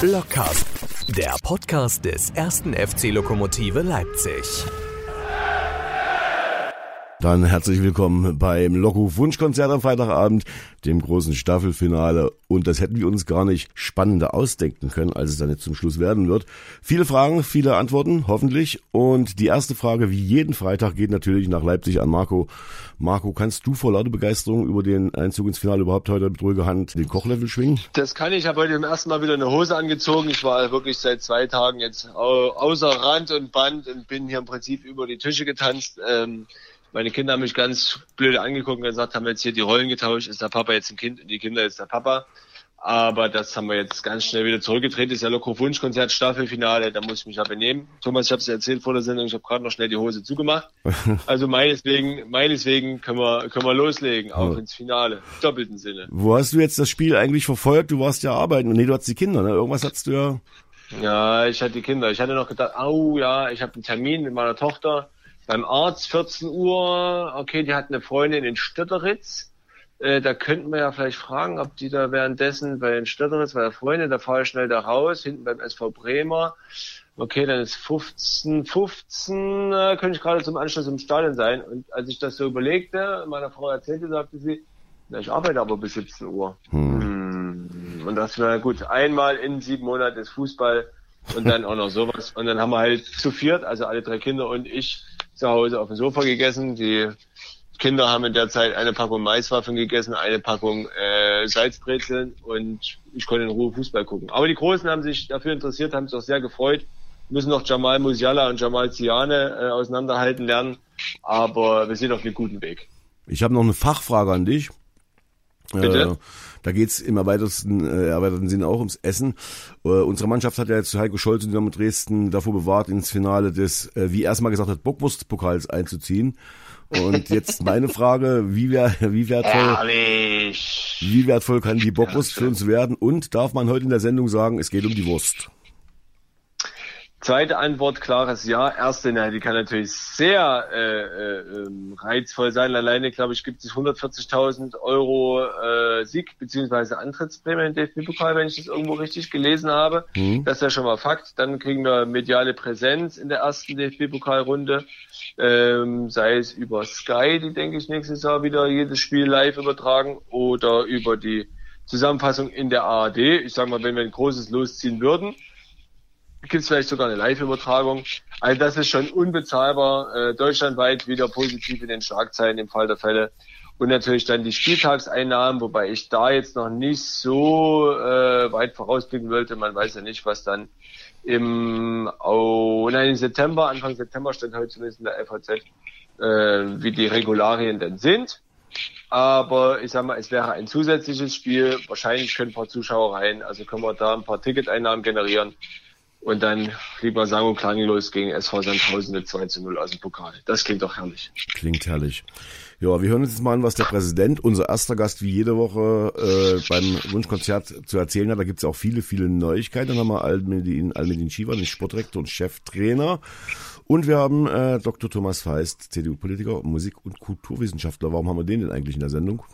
Blockcast, der Podcast des ersten FC Lokomotive Leipzig. Dann herzlich willkommen beim Lockruf Wunschkonzert am Freitagabend, dem großen Staffelfinale. Und das hätten wir uns gar nicht spannender ausdenken können, als es dann jetzt zum Schluss werden wird. Viele Fragen, viele Antworten, hoffentlich. Und die erste Frage, wie jeden Freitag, geht natürlich nach Leipzig an Marco. Marco, kannst du vor lauter Begeisterung über den Einzug ins Finale überhaupt heute mit ruhiger Hand den Kochlevel schwingen? Das kann ich. Ich habe heute zum ersten Mal wieder eine Hose angezogen. Ich war wirklich seit zwei Tagen jetzt außer Rand und Band und bin hier im Prinzip über die Tische getanzt. Ähm, meine Kinder haben mich ganz blöd angeguckt und gesagt, haben wir jetzt hier die Rollen getauscht, ist der Papa jetzt ein Kind und die Kinder ist der Papa. Aber das haben wir jetzt ganz schnell wieder zurückgedreht. Das ist ja Loco Wunschkonzert Staffelfinale, da muss ich mich ja benehmen. Thomas, ich habe es erzählt vor der Sendung, ich habe gerade noch schnell die Hose zugemacht. Also meineswegen, meineswegen können wir, können wir loslegen, auch ja. ins Finale, im doppelten Sinne. Wo hast du jetzt das Spiel eigentlich verfolgt? Du warst ja arbeiten. Nee, du hattest die Kinder, ne? Irgendwas hattest du ja. Ja, ich hatte die Kinder. Ich hatte noch gedacht, au ja, ich habe einen Termin mit meiner Tochter beim Arzt 14 Uhr, okay, die hat eine Freundin in Stötteritz. Äh, da könnten wir ja vielleicht fragen, ob die da währenddessen bei den Stötteritz, bei der Freundin, da fahre ich schnell da raus, hinten beim SV Bremer. Okay, dann ist 15, 15, äh, könnte ich gerade zum Anschluss im Stadion sein. Und als ich das so überlegte, meiner Frau erzählte, sagte sie, na, ich arbeite aber bis 17 Uhr. Hm. hm. Und das wäre gut. Einmal in sieben Monaten ist Fußball und dann auch noch sowas. Und dann haben wir halt zu viert, also alle drei Kinder und ich, zu Hause auf dem Sofa gegessen. Die Kinder haben in der Zeit eine Packung Maiswaffen gegessen, eine Packung äh, Salzbrezeln und ich konnte in Ruhe Fußball gucken. Aber die Großen haben sich dafür interessiert, haben sich auch sehr gefreut. Müssen noch Jamal Musiala und Jamal Ziane äh, auseinanderhalten lernen, aber wir sind auf einem guten Weg. Ich habe noch eine Fachfrage an dich. Bitte? Äh, da geht's im erweiterten, äh, erweiterten Sinne auch ums Essen. Äh, unsere Mannschaft hat ja jetzt Heiko Scholz und Dynamo Dresden davor bewahrt, ins Finale des, äh, wie erstmal gesagt hat, Bockwurstpokals einzuziehen. Und jetzt meine Frage, wie, wär, wie wertvoll, Ehrlich. wie wertvoll kann die Bockwurst für uns werden? Und darf man heute in der Sendung sagen, es geht um die Wurst? Zweite Antwort, klares Ja. Erste, na, die kann natürlich sehr äh, äh, ähm, reizvoll sein. Alleine, glaube ich, gibt es 140.000 Euro äh, Sieg bzw. Antrittsprämie im DFB-Pokal, wenn ich das irgendwo richtig gelesen habe. Mhm. Das ist ja schon mal Fakt. Dann kriegen wir mediale Präsenz in der ersten DFB-Pokalrunde. Ähm, sei es über Sky, die denke ich nächstes Jahr wieder jedes Spiel live übertragen oder über die Zusammenfassung in der ARD. Ich sage mal, wenn wir ein großes losziehen würden, gibt es vielleicht sogar eine Live-Übertragung. Also das ist schon unbezahlbar, äh, deutschlandweit wieder positiv in den Schlagzeilen im Fall der Fälle. Und natürlich dann die Spieltagseinnahmen, wobei ich da jetzt noch nicht so äh, weit vorausblicken wollte. Man weiß ja nicht, was dann im, oh, nein, im September, Anfang September stand heute zumindest in der FAZ, äh, wie die Regularien denn sind. Aber ich sag mal, es wäre ein zusätzliches Spiel. Wahrscheinlich können ein paar Zuschauer rein. Also können wir da ein paar Ticketeinnahmen generieren und dann lieber sang- und klanglos gegen SV Sandhausen mit 2 zu 0 aus dem Pokal. Das klingt doch herrlich. Klingt herrlich. Ja, wir hören uns jetzt mal an, was der Präsident, unser erster Gast wie jede Woche äh, beim Wunschkonzert zu erzählen hat. Da gibt's auch viele, viele Neuigkeiten. Dann haben wir Almedin, Almedin Shiva, den Sportrektor und Cheftrainer. Und wir haben äh, Dr. Thomas Feist, CDU-Politiker, Musik- und Kulturwissenschaftler. Warum haben wir den denn eigentlich in der Sendung?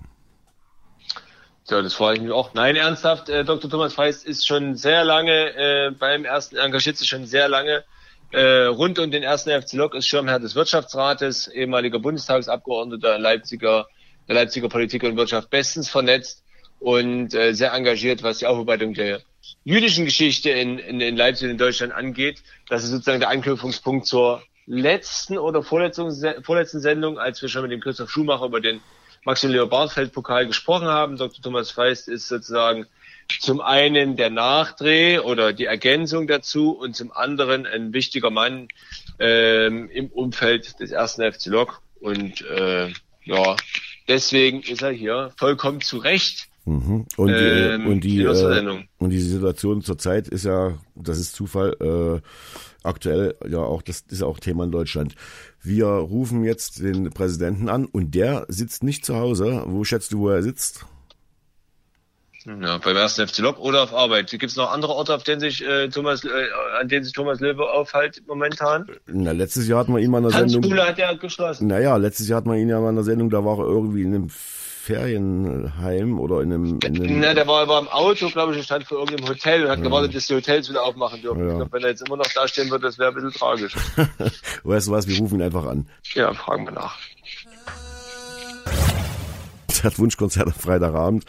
Ja, das freue ich mich auch. Nein, ernsthaft, äh, Dr. Thomas Feist ist schon sehr lange äh, beim ersten, engagiert sich schon sehr lange äh, rund um den ersten FC Lok, ist Schirmherr des Wirtschaftsrates, ehemaliger Bundestagsabgeordneter Leipziger, der Leipziger Politik und Wirtschaft bestens vernetzt und äh, sehr engagiert, was die Aufarbeitung der jüdischen Geschichte in, in, in Leipzig und in Deutschland angeht. Das ist sozusagen der Anknüpfungspunkt zur letzten oder vorletzten, vorletzten Sendung, als wir schon mit dem Christoph Schumacher über den Maximilian Bartfeld Pokal gesprochen haben. Dr. Thomas Feist ist sozusagen zum einen der Nachdreh oder die Ergänzung dazu und zum anderen ein wichtiger Mann ähm, im Umfeld des ersten FC Lok. Und äh, ja, deswegen ist er hier vollkommen zu Recht. Mhm. Und, die, ähm, und, die, äh, und die Situation zurzeit ist ja, das ist Zufall, äh, aktuell ja auch, das ist auch Thema in Deutschland. Wir rufen jetzt den Präsidenten an und der sitzt nicht zu Hause. Wo schätzt du, wo er sitzt? Ja, beim ersten FC Lok oder auf Arbeit. Gibt es noch andere Orte, auf denen sich äh, Thomas, äh, an denen sich Thomas Löwe aufhält momentan? Na, letztes Jahr hatten wir ihn mal in der Sendung. Tanzschule hat ja geschlossen. Naja, letztes Jahr hatten wir ihn ja mal in der Sendung, da war er irgendwie in einem Ferienheim oder in einem. In einem Na, der war, war im Auto, glaube ich, und stand vor irgendeinem Hotel und hat ja. gewartet, dass die Hotels wieder aufmachen dürfen. Ja. Ich glaube, wenn er jetzt immer noch da stehen würde, das wäre ein bisschen tragisch. weißt du was, wir rufen ihn einfach an. Ja, fragen wir nach. Konzert, am Freitagabend.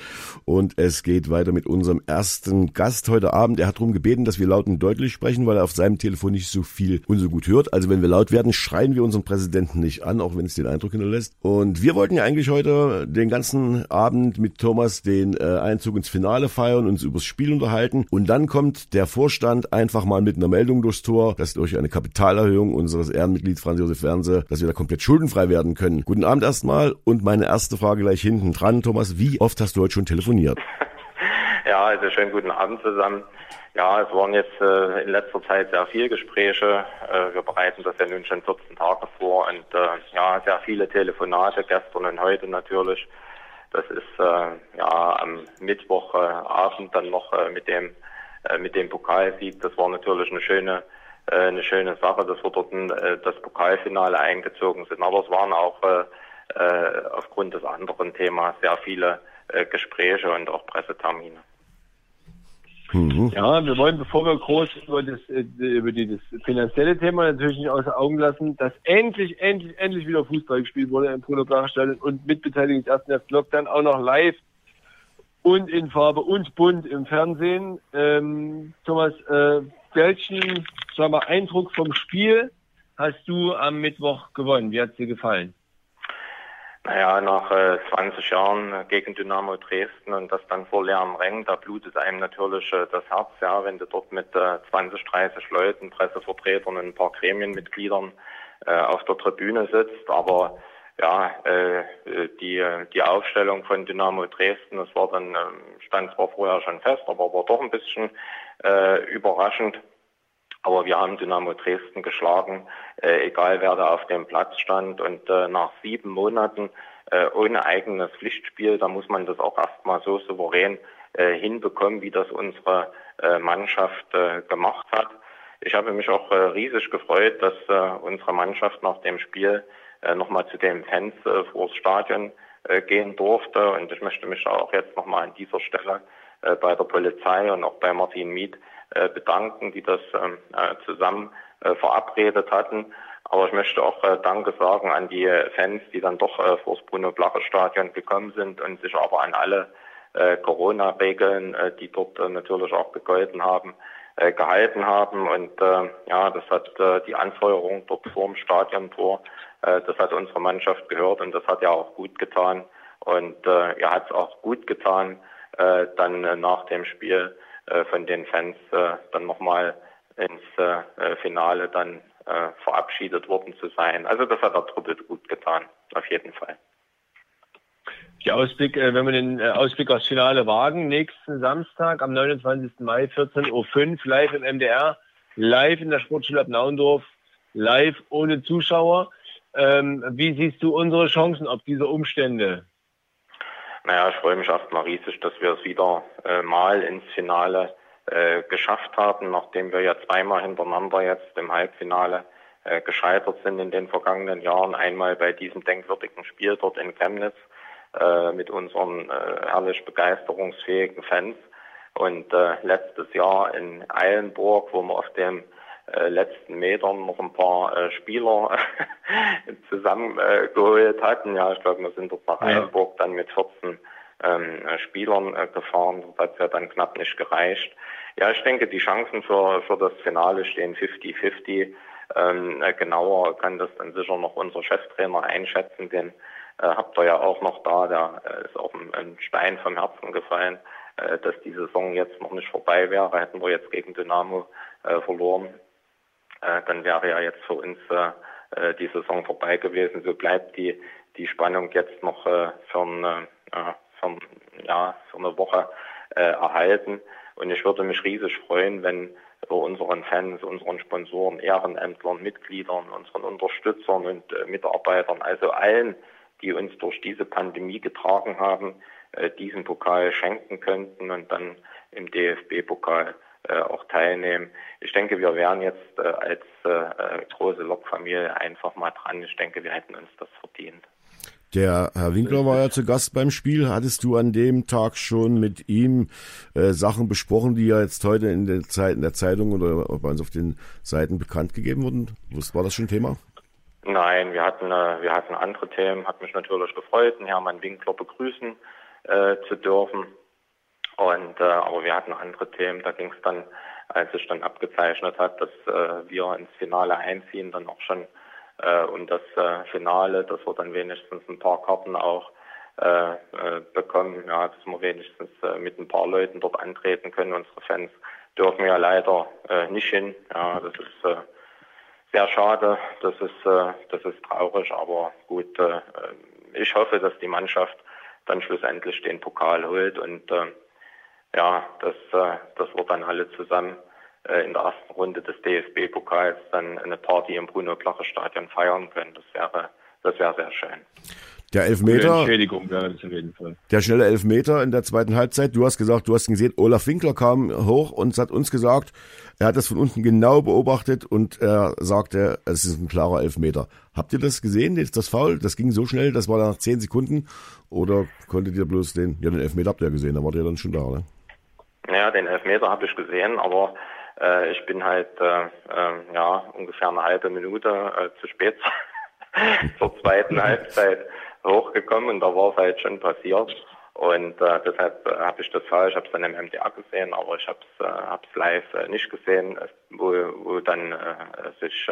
Und es geht weiter mit unserem ersten Gast heute Abend. Er hat darum gebeten, dass wir laut und deutlich sprechen, weil er auf seinem Telefon nicht so viel und so gut hört. Also wenn wir laut werden, schreien wir unseren Präsidenten nicht an, auch wenn es den Eindruck hinterlässt. Und wir wollten ja eigentlich heute den ganzen Abend mit Thomas den äh, Einzug ins Finale feiern, uns übers Spiel unterhalten. Und dann kommt der Vorstand einfach mal mit einer Meldung durchs Tor, dass durch eine Kapitalerhöhung unseres Ehrenmitglieds Franz Josef Fernse, dass wir da komplett schuldenfrei werden können. Guten Abend erstmal und meine erste Frage gleich hinten dran, Thomas. Wie oft hast du heute schon telefoniert? Ja, also schönen guten Abend zusammen. Ja, es waren jetzt äh, in letzter Zeit sehr viele Gespräche. Äh, wir bereiten das ja nun schon 14 Tage vor und äh, ja, sehr viele Telefonate, gestern und heute natürlich. Das ist äh, ja am Mittwochabend dann noch äh, mit dem äh, mit dem Pokalsieg. Das war natürlich eine schöne äh, eine schöne Sache, dass wir dort äh, das Pokalfinale eingezogen sind. Aber es waren auch äh, aufgrund des anderen Themas sehr viele äh, Gespräche und auch Pressetermine. Mhm. Ja, wir wollen, bevor wir groß über das, äh, über das finanzielle Thema natürlich nicht außer Augen lassen, dass endlich, endlich, endlich wieder Fußball gespielt wurde im Bruno Stadion und mit Beteiligung des ersten FC Lockdown auch noch live und in Farbe und bunt im Fernsehen. Ähm, Thomas, äh, welchen sag mal, Eindruck vom Spiel hast du am Mittwoch gewonnen? Wie hat es dir gefallen? Naja, nach äh, 20 Jahren äh, gegen Dynamo Dresden und das dann vor leeren Rängen, da blutet einem natürlich äh, das Herz, ja, wenn du dort mit äh, 20, 30 Leuten, Pressevertretern und ein paar Gremienmitgliedern äh, auf der Tribüne sitzt. Aber ja, äh, die, die Aufstellung von Dynamo Dresden, das war dann, äh, stand zwar vorher schon fest, aber war doch ein bisschen äh, überraschend. Aber wir haben Dynamo Dresden geschlagen, äh, egal wer da auf dem Platz stand. Und äh, nach sieben Monaten äh, ohne eigenes Pflichtspiel, da muss man das auch erstmal so souverän äh, hinbekommen, wie das unsere äh, Mannschaft äh, gemacht hat. Ich habe mich auch äh, riesig gefreut, dass äh, unsere Mannschaft nach dem Spiel äh, nochmal zu den Fans äh, vor das Stadion äh, gehen durfte. Und ich möchte mich auch jetzt nochmal an dieser Stelle äh, bei der Polizei und auch bei Martin Miet bedanken, die das ähm, äh, zusammen äh, verabredet hatten. Aber ich möchte auch Danke sagen an die Fans, die dann doch vor das Bruno-Blache-Stadion gekommen sind und sich aber an alle Corona-Regeln, die dort natürlich auch gegolten haben, gehalten haben. Und ja, das hat die Anfeuerung dort vor dem Stadiontor, das hat unsere Mannschaft gehört und das hat ja auch gut getan. Und äh, er hat es auch gut getan, äh, dann äh, nach dem Spiel äh, von den Fans äh, dann nochmal ins äh, Finale dann äh, verabschiedet worden zu sein. Also das hat der Truppe gut getan, auf jeden Fall. Die Ausblick, äh, wenn wir den äh, Ausblick aufs Finale wagen, nächsten Samstag am 29. Mai 14.05 Uhr live im MDR, live in der Sportschule Naundorf, live ohne Zuschauer. Ähm, wie siehst du unsere Chancen auf diese Umstände? Naja, ich freue mich erstmal riesig, dass wir es wieder äh, mal ins Finale äh, geschafft haben, nachdem wir ja zweimal hintereinander jetzt im Halbfinale äh, gescheitert sind in den vergangenen Jahren. Einmal bei diesem denkwürdigen Spiel dort in Chemnitz äh, mit unseren äh, herrlich begeisterungsfähigen Fans. Und äh, letztes Jahr in Eilenburg, wo wir auf dem letzten Metern noch ein paar äh, Spieler zusammengeholt äh, hatten. Ja, ich glaube, wir sind dort nach. Einburg dann mit 14 ähm, Spielern äh, gefahren. Das hat ja dann knapp nicht gereicht. Ja, ich denke, die Chancen für, für das Finale stehen 50-50. Ähm, äh, genauer kann das dann sicher noch unser Cheftrainer einschätzen, den äh, habt ihr ja auch noch da, der äh, ist auch ein, ein Stein vom Herzen gefallen, äh, dass die Saison jetzt noch nicht vorbei wäre, hätten wir jetzt gegen Dynamo äh, verloren äh, dann wäre ja jetzt für uns äh, äh, die Saison vorbei gewesen. So bleibt die, die Spannung jetzt noch äh, für, eine, äh, für, ja, für eine Woche äh, erhalten. Und ich würde mich riesig freuen, wenn unseren Fans, unseren Sponsoren, Ehrenämtlern, Mitgliedern, unseren Unterstützern und äh, Mitarbeitern, also allen, die uns durch diese Pandemie getragen haben, äh, diesen Pokal schenken könnten und dann im DFB-Pokal äh, auch teilnehmen. Ich denke, wir wären jetzt äh, als äh, große Lokfamilie einfach mal dran. Ich denke, wir hätten uns das verdient. Der Herr Winkler war ja zu Gast beim Spiel. Hattest du an dem Tag schon mit ihm äh, Sachen besprochen, die ja jetzt heute in der, Zeit, in der Zeitung oder bei uns auf den Seiten bekannt gegeben wurden? War das schon Thema? Nein, wir hatten, äh, wir hatten andere Themen. Hat mich natürlich gefreut, den Herrn Winkler begrüßen äh, zu dürfen. Und äh, aber wir hatten andere Themen. Da ging es dann, als es dann abgezeichnet hat, dass äh, wir ins Finale einziehen, dann auch schon äh, und das äh, Finale, dass wir dann wenigstens ein paar Karten auch äh, äh, bekommen, ja, dass wir wenigstens äh, mit ein paar Leuten dort antreten können. Unsere Fans dürfen ja leider äh, nicht hin. Ja, das ist äh, sehr schade, das ist, äh, das ist traurig, aber gut, äh, ich hoffe, dass die Mannschaft dann schlussendlich den Pokal holt und äh, ja, dass, äh, dass wir dann alle zusammen äh, in der ersten Runde des DFB-Pokals dann eine Party im Bruno-Plache-Stadion feiern können. Das wäre, das wäre sehr schön. Der Elfmeter. Entschädigung wäre das auf jeden Fall. Der schnelle Elfmeter in der zweiten Halbzeit. Du hast gesagt, du hast ihn gesehen. Olaf Winkler kam hoch und hat uns gesagt, er hat das von unten genau beobachtet und er sagte, es ist ein klarer Elfmeter. Habt ihr das gesehen, das Foul? Das ging so schnell, das war nach zehn Sekunden. Oder konntet ihr bloß den, ja, den Elfmeter habt ihr gesehen, da wart ihr dann schon da, ne? Ja, den Elfmeter habe ich gesehen, aber äh, ich bin halt äh, äh, ja ungefähr eine halbe Minute äh, zu spät zur zweiten Halbzeit hochgekommen und da war es halt schon passiert. Und äh, deshalb äh, habe ich das falsch, ich habe es dann im MDR gesehen, aber ich habe es äh, live nicht gesehen, wo, wo dann sich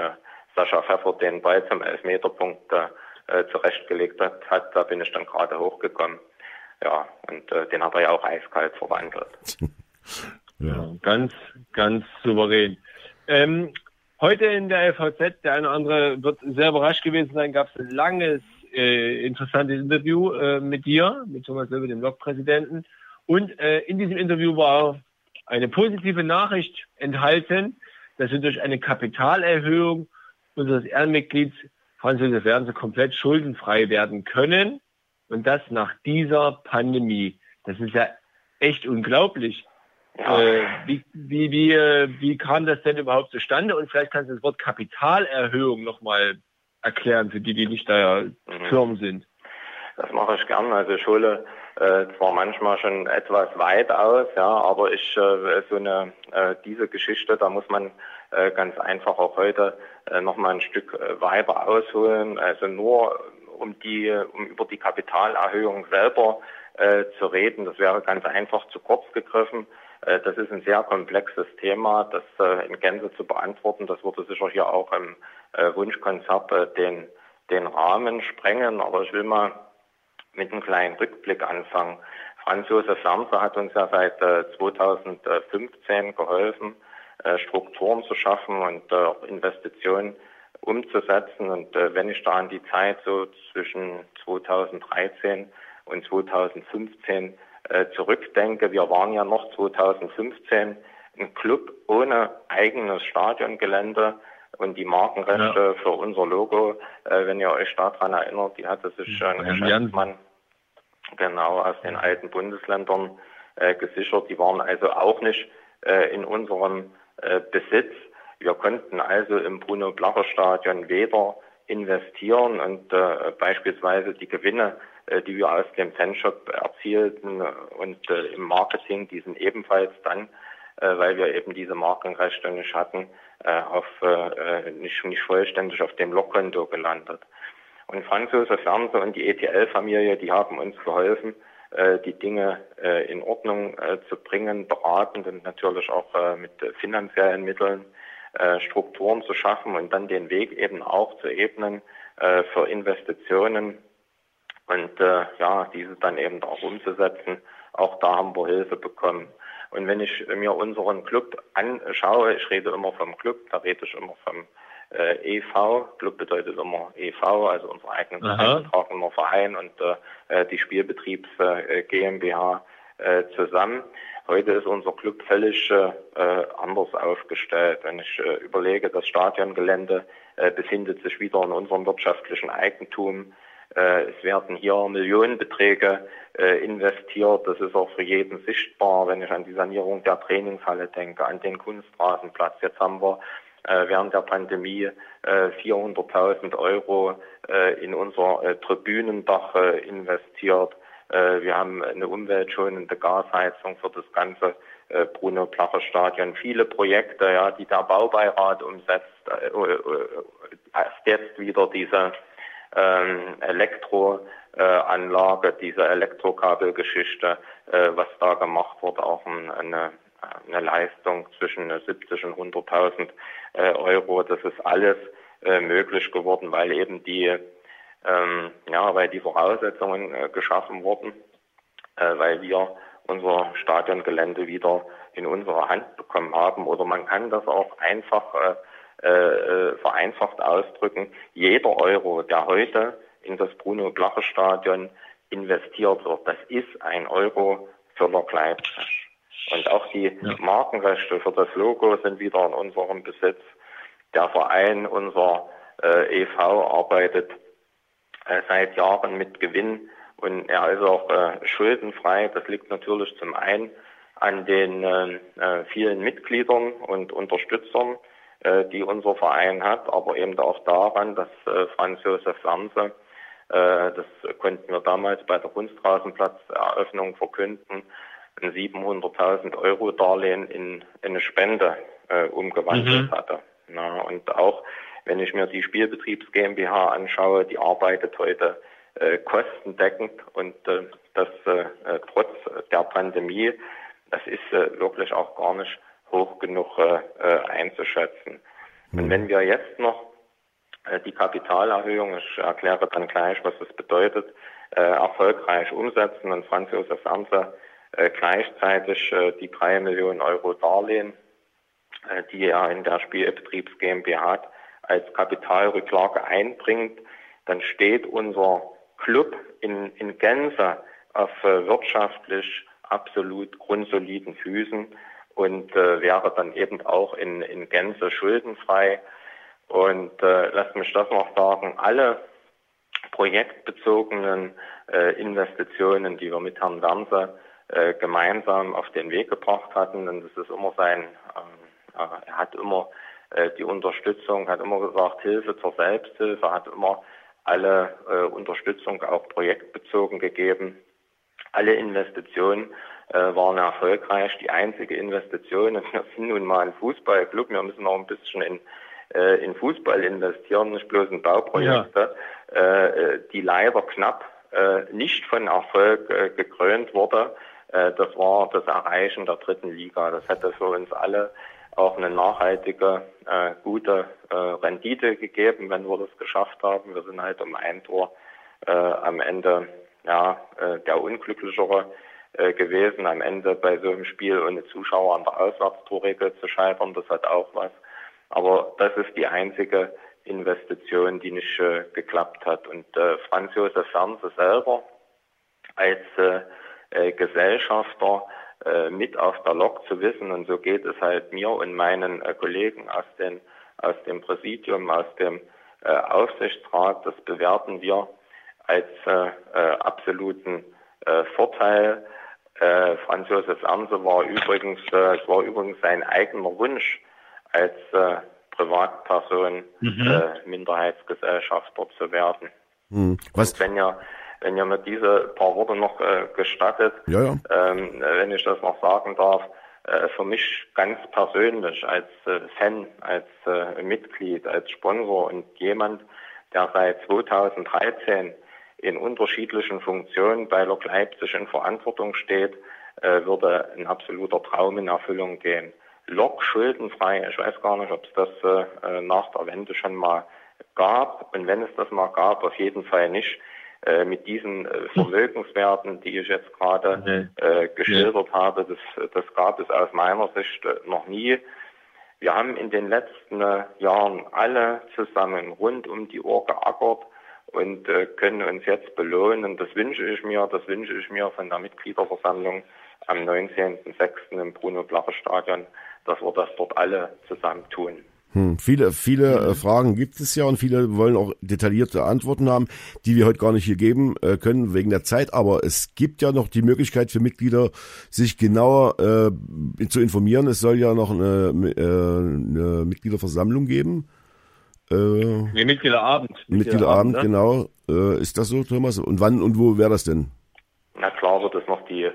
Sascha Pfeffer den Ball zum Elfmeterpunkt zurechtgelegt hat, hat. Da bin ich dann gerade hochgekommen. Ja, und den hat er ja auch eiskalt verwandelt. Ja, ganz, ganz souverän. Ähm, heute in der FVZ, der eine oder andere wird sehr überrascht gewesen sein, gab es ein langes, äh, interessantes Interview äh, mit dir, mit Thomas Löwe, dem Lokpräsidenten. Und äh, in diesem Interview war eine positive Nachricht enthalten, dass wir durch eine Kapitalerhöhung unseres Ehrenmitglieds Franz Josef Werner komplett schuldenfrei werden können. Und das nach dieser Pandemie. Das ist ja echt unglaublich. Ja. Äh, wie, wie, wie, äh, wie kam das denn überhaupt zustande? Und vielleicht kannst du das Wort Kapitalerhöhung nochmal erklären, für die, die nicht da mhm. firm sind. Das mache ich gern. Also ich hole äh, zwar manchmal schon etwas weit aus, ja, aber ich äh, so eine äh, diese Geschichte, da muss man äh, ganz einfach auch heute äh, noch mal ein Stück äh, weiter ausholen. Also nur um die um über die Kapitalerhöhung selber äh, zu reden, das wäre ganz einfach zu kurz gegriffen. Äh, das ist ein sehr komplexes Thema, das äh, in Gänze zu beantworten. Das würde sicher hier auch im äh, Wunschkonzert den, den Rahmen sprengen. Aber ich will mal mit einem kleinen Rückblick anfangen. Franz Josef Fernser hat uns ja seit 2015 geholfen, Strukturen zu schaffen und Investitionen umzusetzen. Und wenn ich da an die Zeit so zwischen 2013 und 2015 äh, zurückdenke, wir waren ja noch 2015 ein Club ohne eigenes Stadiongelände und die Markenrechte ja. für unser Logo, äh, wenn ihr euch daran erinnert, die hatte sich ein ja, Geschäftsmann genau aus den alten Bundesländern äh, gesichert. Die waren also auch nicht äh, in unserem äh, Besitz. Wir konnten also im Bruno-Blacher-Stadion weder investieren und äh, beispielsweise die Gewinne die wir aus dem Fanshop erzielten und äh, im Marketing, die sind ebenfalls dann, äh, weil wir eben diese Markenrechte nicht hatten, auf, nicht, nicht vollständig auf dem Lokkonto gelandet. Und Franz Josef Fernse und die ETL-Familie, die haben uns geholfen, die Dinge in Ordnung zu bringen, beratend und natürlich auch mit finanziellen Mitteln Strukturen zu schaffen und dann den Weg eben auch zu ebnen für Investitionen und äh, ja, dieses dann eben auch umzusetzen. Auch da haben wir Hilfe bekommen. Und wenn ich mir unseren Club anschaue, ich rede immer vom Club, da rede ich immer vom äh, EV. Club bedeutet immer EV, also unser eigenen eingetragener Verein und äh, die Spielbetriebs äh, GmbH äh, zusammen. Heute ist unser Club völlig äh, anders aufgestellt. Wenn ich äh, überlege, das Stadiongelände äh, befindet sich wieder in unserem wirtschaftlichen Eigentum. Äh, es werden hier Millionenbeträge äh, investiert. Das ist auch für jeden sichtbar, wenn ich an die Sanierung der Trainingshalle denke, an den Kunstrasenplatz. Jetzt haben wir äh, während der Pandemie äh, 400.000 Euro in unser Tribünendach investiert. Wir haben eine umweltschonende Gasheizung für das ganze Bruno Placher Stadion. Viele Projekte, ja, die der Baubeirat umsetzt. Erst jetzt wieder diese ähm, Elektroanlage, diese Elektrokabelgeschichte, äh, was da gemacht wurde, auch eine, eine Leistung zwischen 70 und 100.000 äh, Euro. Das ist alles äh, möglich geworden, weil eben die ähm, ja, weil die Voraussetzungen äh, geschaffen wurden, äh, weil wir unser Stadiongelände wieder in unsere Hand bekommen haben. Oder man kann das auch einfach äh, äh, vereinfacht ausdrücken. Jeder Euro, der heute in das Bruno-Blache-Stadion investiert wird, das ist ein Euro für Lok Leipzig. Und auch die ja. Markenrechte für das Logo sind wieder in unserem Besitz. Der Verein, unser äh, EV, arbeitet äh, seit Jahren mit Gewinn und er ist auch äh, schuldenfrei. Das liegt natürlich zum einen an den äh, äh, vielen Mitgliedern und Unterstützern, äh, die unser Verein hat, aber eben auch daran, dass äh, Franz Josef Lanze, äh, das konnten wir damals bei der Kunstrasenplatzeröffnung verkünden, ein 700.000 Euro Darlehen in, in eine Spende äh, umgewandelt mhm. hatte. Na, und auch wenn ich mir die Spielbetriebs GmbH anschaue, die arbeitet heute äh, kostendeckend und äh, das äh, äh trotz der Pandemie, das ist äh, wirklich auch gar nicht hoch genug äh, äh, einzuschätzen. Mhm. Und wenn wir jetzt noch äh, die Kapitalerhöhung, ich erkläre dann gleich, was das bedeutet, äh, erfolgreich umsetzen und Franz Josef Ernste äh, gleichzeitig äh, die drei Millionen Euro Darlehen, äh, die er in der Spielbetriebs GmbH hat, als Kapitalrücklage einbringt, dann steht unser Club in, in Gänze auf äh, wirtschaftlich absolut grundsoliden Füßen und äh, wäre dann eben auch in, in Gänze schuldenfrei. Und äh, lasst mich das noch sagen, alle projektbezogenen äh, Investitionen, die wir mit Herrn Wernse äh, gemeinsam auf den Weg gebracht hatten, und das ist immer sein, äh, er hat immer äh, die Unterstützung, hat immer gesagt, Hilfe zur Selbsthilfe, hat immer alle äh, Unterstützung auch projektbezogen gegeben. Alle Investitionen äh, waren erfolgreich. Die einzige Investition, und wir sind nun mal ein Fußballclub, wir müssen auch ein bisschen in, äh, in Fußball investieren, nicht bloß in Bauprojekte, ja. äh, die leider knapp äh, nicht von Erfolg äh, gekrönt wurde. Äh, das war das Erreichen der dritten Liga. Das hätte für uns alle auch eine nachhaltige, äh, gute äh, Rendite gegeben, wenn wir das geschafft haben. Wir sind halt um ein Tor äh, am Ende ja, äh, der unglücklichere äh, gewesen, am Ende bei so einem Spiel ohne Zuschauer an der Auswärtstorregel zu scheitern. Das hat auch was. Aber das ist die einzige Investition, die nicht äh, geklappt hat. Und äh, Franz Josef Fernse selber als äh, äh, Gesellschafter äh, mit auf der Lok zu wissen. Und so geht es halt mir und meinen äh, Kollegen aus, den, aus dem Präsidium, aus dem äh, Aufsichtsrat. Das bewerten wir als äh, äh, absoluten äh, Vorteil. Franz Josef Ernse war übrigens, äh, es war übrigens sein eigener Wunsch als Privatperson mhm. Minderheitsgesellschafter zu werden. Mhm. Was? Und wenn ihr wenn ihr mir diese paar Worte noch gestattet, ja, ja. Ähm, wenn ich das noch sagen darf, für mich ganz persönlich als Fan, als Mitglied, als Sponsor und jemand, der seit 2013 in unterschiedlichen Funktionen bei Lok Leipzig in Verantwortung steht, äh, würde ein absoluter Traum in Erfüllung gehen. Lok schuldenfrei, ich weiß gar nicht, ob es das äh, nach der Wende schon mal gab. Und wenn es das mal gab, auf jeden Fall nicht äh, mit diesen äh, Vermögenswerten, die ich jetzt gerade äh, geschildert ja. habe, das, das gab es aus meiner Sicht äh, noch nie. Wir haben in den letzten Jahren alle zusammen rund um die Uhr geackert und äh, können uns jetzt belohnen. Das wünsche ich mir, das wünsche ich mir von der Mitgliederversammlung am 19.06. im Bruno-Blache-Stadion, dass wir das dort alle zusammen tun. Hm, viele, viele äh, Fragen gibt es ja und viele wollen auch detaillierte Antworten haben, die wir heute gar nicht hier geben äh, können wegen der Zeit. Aber es gibt ja noch die Möglichkeit für Mitglieder, sich genauer äh, zu informieren. Es soll ja noch eine, äh, eine Mitgliederversammlung geben. Äh, nee, Mitgliederabend. Mitgliederabend, ne? genau. Äh, ist das so, Thomas? Und wann und wo wäre das denn? Na klar wird es noch die äh,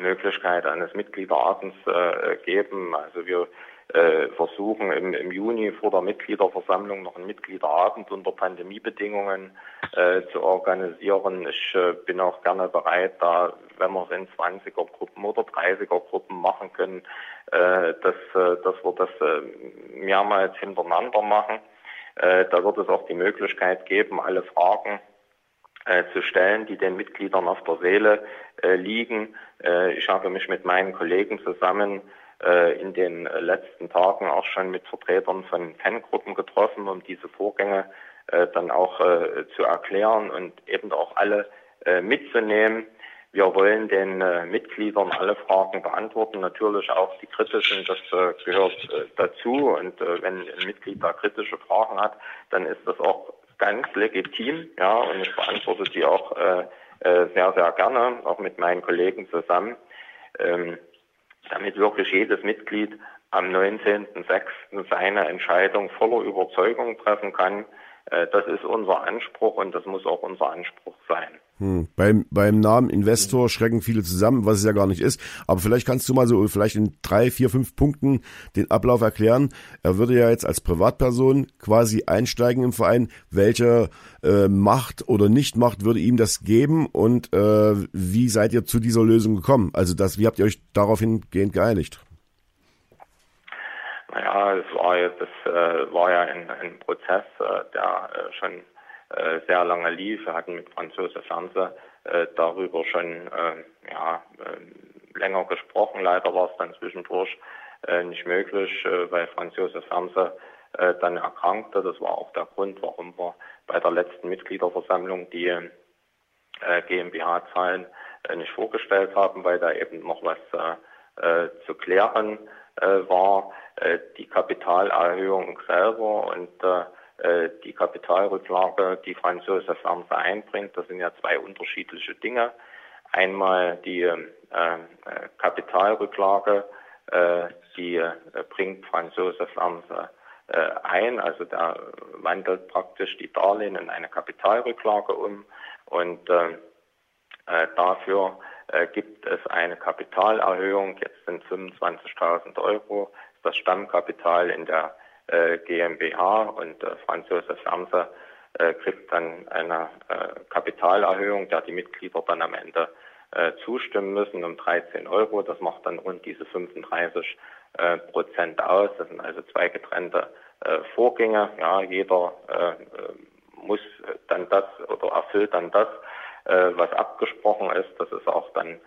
Möglichkeit eines Mitgliederabends äh, geben. Also wir äh, versuchen im, im, Juni vor der Mitgliederversammlung noch einen Mitgliederabend unter Pandemiebedingungen äh, zu organisieren. Ich äh, bin auch gerne bereit, da, wenn wir es in 20er Gruppen oder 30er Gruppen machen können, äh, dass, äh, dass wir das mehrmals hintereinander machen. Da wird es auch die Möglichkeit geben, alle Fragen zu stellen, die den Mitgliedern auf der Seele liegen. ich habe mich mit meinen Kollegen zusammen äh, in den letzten Tagen auch schon mit Vertretern von Fangruppen getroffen, um diese Vorgänge äh, dann auch äh, zu erklären und eben auch alle mitzunehmen. Wir wollen den Mitgliedern alle Fragen beantworten, natürlich auch die kritischen, das gehört dazu. Und wenn ein Mitglied da kritische Fragen hat, dann ist das auch ganz legitim, ja, und ich beantworte die auch sehr, sehr gerne, auch mit meinen Kollegen zusammen. Ähm, damit wirklich jedes Mitglied am 19.06. seine Entscheidung voller Überzeugung treffen kann. Äh, das ist unser Anspruch und das muss auch unser Anspruch sein. Hm. Beim, beim Namen Investor schrecken viele zusammen, was es ja gar nicht ist. Aber vielleicht kannst du mal so vielleicht in drei, vier, fünf Punkten den Ablauf erklären. Er würde ja jetzt als Privatperson quasi einsteigen im Verein. Welche äh, Macht oder Nichtmacht würde ihm das geben und äh, wie seid ihr zu dieser Lösung gekommen? Also das, wie habt ihr euch daraufhin geeinigt? Naja, es war ja, das äh, war ja ein, ein Prozess, äh, der äh, schon sehr lange lief. Wir hatten mit Franzose Fernseh äh, darüber schon äh, ja, äh, länger gesprochen. Leider war es dann zwischendurch äh, nicht möglich, äh, weil Franzose Fernseh äh, dann erkrankte. Das war auch der Grund, warum wir bei der letzten Mitgliederversammlung die äh, GmbH-Zahlen äh, nicht vorgestellt haben, weil da eben noch was äh, äh, zu klären äh, war äh, die Kapitalerhöhung selber und äh, die Kapitalrücklage, die Franz Josef Ernst einbringt. Das sind ja zwei unterschiedliche Dinge. Einmal die Kapitalrücklage, die bringt Franz Josef Ernst ein, also der wandelt praktisch die Darlehen in eine Kapitalrücklage um und dafür äh, gibt es eine Kapitalerhöhung. Jetzt sind 25.000 Euro das Stammkapital in der äh, GmbH und äh, Franz Josef Samse äh, kriegt dann eine Kapitalerhöhung, der die Mitglieder dann am Ende zustimmen müssen um 13 Euro. Das macht dann rund diese 35 äh, Prozent aus. Das sind also zwei getrennte Vorgänge. Ja, jeder muss dann das oder erfüllt dann das, was abgesprochen ist. Das ist auch dann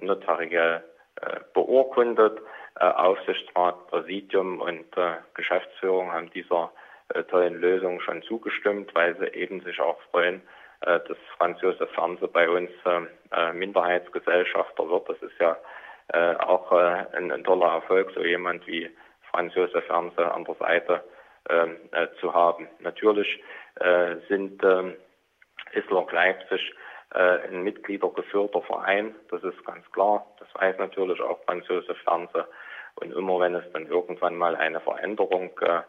notariell beurkundet. Aufsichtsrat, Präsidium und Geschäftsführung haben dieser tollen Lösung schon zugestimmt, weil sie eben sich auch freuen, dass Franz Josef Fernseh bei uns Minderheitsgesellschafter wird. Das ist ja auch ein, ein toller Erfolg, so jemand wie Franz Josef Fernseh an der Seite zu haben. Natürlich sind ähm, ist Lok Leipzig äh, ein mitgliedergeführter Verein, das ist ganz klar. Das weiß natürlich auch Franz Josef. Und immer wenn es dann irgendwann mal eine Veränderung äh,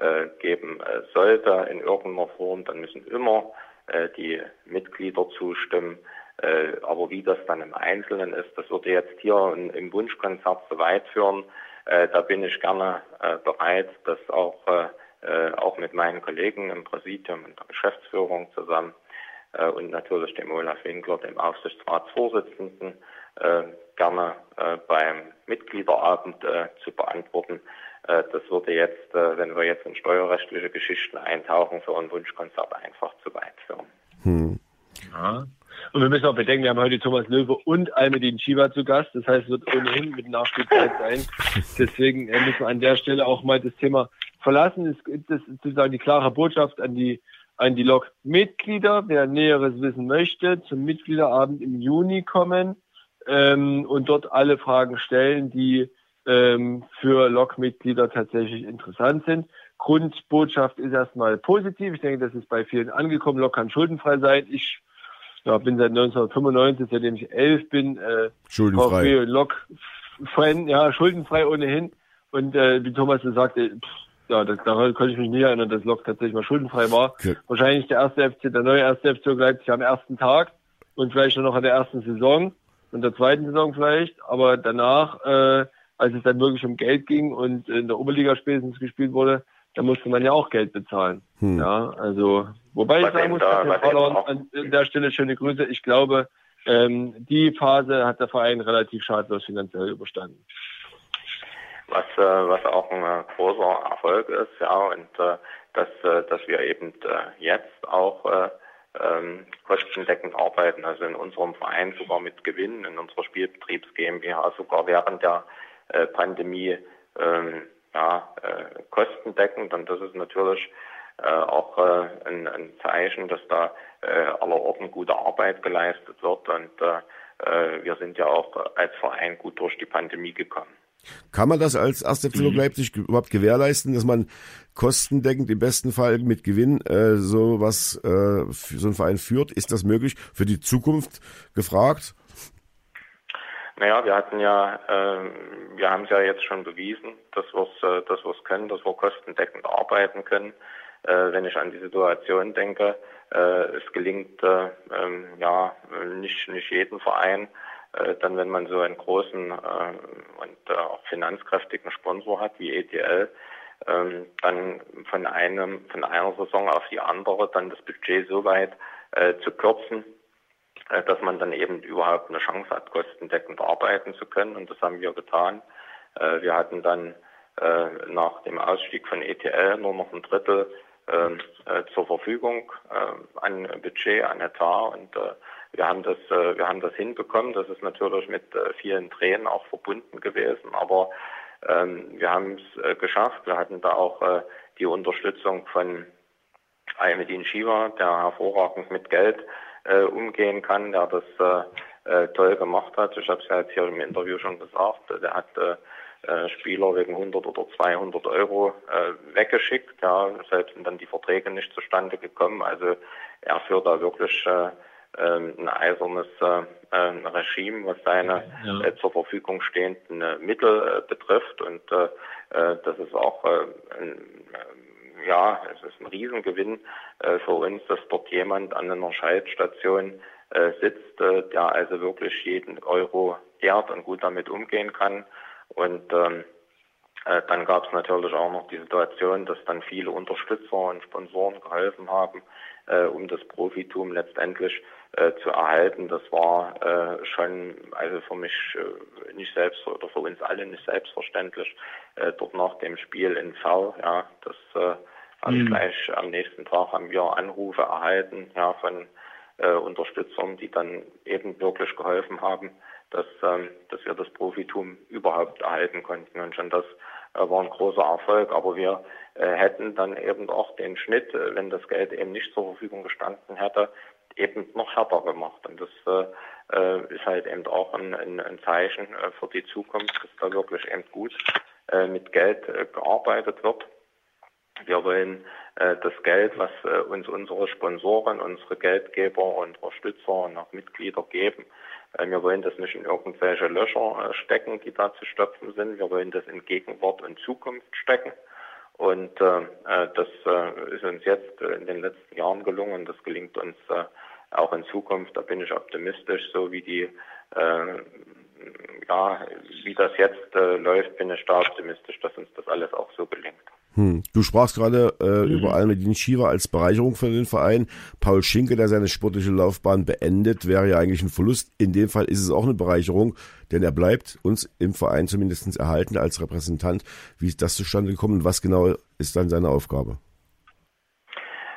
äh, geben äh, sollte in irgendeiner Form, dann müssen immer äh, die Mitglieder zustimmen. Äh, aber wie das dann im Einzelnen ist, das würde jetzt hier in, im Wunschkonzert zu weit führen. Äh, da bin ich gerne äh, bereit, das auch, äh auch mit meinen Kollegen im Präsidium und der Geschäftsführung zusammen äh, und natürlich dem Olaf Winkler, dem Aufsichtsratsvorsitzenden, äh, gerne äh, beim Mitgliederabend zu beantworten. Das würde jetzt, wenn wir jetzt in steuerrechtliche Geschichten eintauchen, für ein Wunschkonzert einfach zu weit führen. Hm. Ja. Und wir müssen auch bedenken, wir haben heute Thomas Löwe und Almedin Chiba zu Gast. Das heißt, es wird ohnehin mit Nachspielzeit sein. Deswegen müssen wir an der Stelle auch mal das Thema verlassen. Das ist sozusagen die klare Botschaft an die an die Log-Mitglieder, wer Näheres wissen möchte, zum Mitgliederabend im Juni kommen ähm, und dort alle Fragen stellen, die ähm, für Lok-Mitglieder tatsächlich interessant sind. Grundbotschaft ist erstmal positiv. Ich denke, das ist bei vielen angekommen. Lok kann schuldenfrei sein. Ich ja, bin seit 1995, seitdem ich elf bin, äh, schuldenfrei. Lok-Fan, ja, schuldenfrei ohnehin. Und äh, wie Thomas gesagt, äh, pff, ja, das, daran konnte ich mich nie erinnern, dass Lok tatsächlich mal schuldenfrei war. Okay. Wahrscheinlich der erste FC, der neue erste FC Leipzig am ersten Tag und vielleicht nur noch an der ersten Saison und der zweiten Saison vielleicht. Aber danach, äh, als es dann wirklich um Geld ging und in der Oberliga spätestens gespielt wurde, da musste man ja auch Geld bezahlen. Hm. Ja, also, wobei was ich sagen muss, da, an der Stelle schöne Grüße. Ich glaube, ähm, die Phase hat der Verein relativ schadlos finanziell überstanden. Was, äh, was auch ein äh, großer Erfolg ist, ja, und äh, dass, äh, dass wir eben äh, jetzt auch äh, ähm, kostendeckend arbeiten, also in unserem Verein sogar mit Gewinn, in unserer Spielbetriebs GmbH sogar während der äh, Pandemie ähm, ja, äh, kostendeckend und das ist natürlich äh, auch äh, ein, ein, Zeichen, dass da äh, allerorten gute Arbeit geleistet wird und äh, äh, wir sind ja auch als Verein gut durch die Pandemie gekommen. Kann man das als 1. FC mhm. Leipzig überhaupt gewährleisten, dass man kostendeckend im besten Fall mit Gewinn äh, so was äh, für so einen Verein führt? Ist das möglich? Für die Zukunft gefragt? Naja, wir hatten ja, äh, wir haben es ja jetzt schon bewiesen, dass wir es äh, dass wir's können, dass wir kostendeckend arbeiten können. Äh, wenn ich an die Situation denke, äh, es gelingt äh, ähm, ja nicht, nicht jeden Verein, dann wenn man so einen großen äh, und äh, auch finanzkräftigen Sponsor hat wie ETL, ähm, dann von einem von einer Saison auf die andere dann das Budget so weit äh, zu kürzen, äh, dass man dann eben überhaupt eine Chance hat, kostendeckend arbeiten zu können. Und das haben wir getan. Äh, wir hatten dann äh, nach dem Ausstieg von ETL nur noch ein Drittel ähm, zur Verfügung an Budget, an Etat und wir haben das, wir haben das hinbekommen. Das ist natürlich mit vielen Tränen auch verbunden gewesen, aber ähm, wir haben es geschafft. Wir hatten da auch die Unterstützung von Aymedin Shiva, der hervorragend mit Geld äh, umgehen kann, der das äh, äh, toll gemacht hat. Ich habe es ja jetzt hier im Interview schon gesagt. Der hat äh, äh Spieler wegen 100 oder 200 Euro äh, weggeschickt. Ja, selbst sind dann die Verträge nicht zustande gekommen. Also er führt da wirklich äh, ein eisernes äh, Regime, was seine ja. äh, zur Verfügung stehenden äh, Mittel betrifft. Und das ist auch ein, ja, es ist ein Riesengewinn äh, für uns, dass dort jemand an einer Schaltstation äh, sitzt, äh, der also wirklich jeden Euro ehrt und gut damit umgehen kann. Und ähm, äh, dann gab es natürlich auch noch die Situation, dass dann viele Unterstützer und Sponsoren geholfen haben, um das Profitum letztendlich äh, zu erhalten. Das war äh, schon also für mich äh, nicht selbst oder für uns alle nicht selbstverständlich. Äh, dort nach dem Spiel in V, ja, das äh, also mhm. gleich am nächsten Tag haben wir Anrufe erhalten ja, von Unterstützern, die dann eben wirklich geholfen haben, dass, ähm, dass wir das Profitum überhaupt erhalten konnten. Und schon das war ein großer Erfolg. Aber wir hätten dann eben auch den Schnitt, wenn das Geld eben nicht zur Verfügung gestanden hätte, eben noch härter gemacht. Und das äh, äh, ist halt eben auch ein, ein, ein Zeichen für die Zukunft, dass da wirklich eben gut mit Geld gearbeitet wird. Wir wollen äh, das Geld, was äh, uns unsere Sponsoren, unsere Geldgeber Unterstützer und auch Mitglieder geben, äh, wir wollen das nicht in irgendwelche Löcher äh, stecken, die da zu stopfen sind. Wir wollen das in Gegenwart und Zukunft stecken. Und äh, äh, das ist uns jetzt in den letzten Jahren gelungen. Das gelingt uns auch in Zukunft. Da bin ich optimistisch, so wie die ja, wie das jetzt läuft, bin ich da optimistisch, dass uns das alles auch so gelingt. Hm. Du sprachst gerade äh, mhm. über Almedin Shiva als Bereicherung für den Verein. Paul Schinke, der seine sportliche Laufbahn beendet, wäre ja eigentlich ein Verlust. In dem Fall ist es auch eine Bereicherung, denn er bleibt uns im Verein zumindest erhalten als Repräsentant. Wie ist das zustande gekommen und was genau ist dann seine Aufgabe?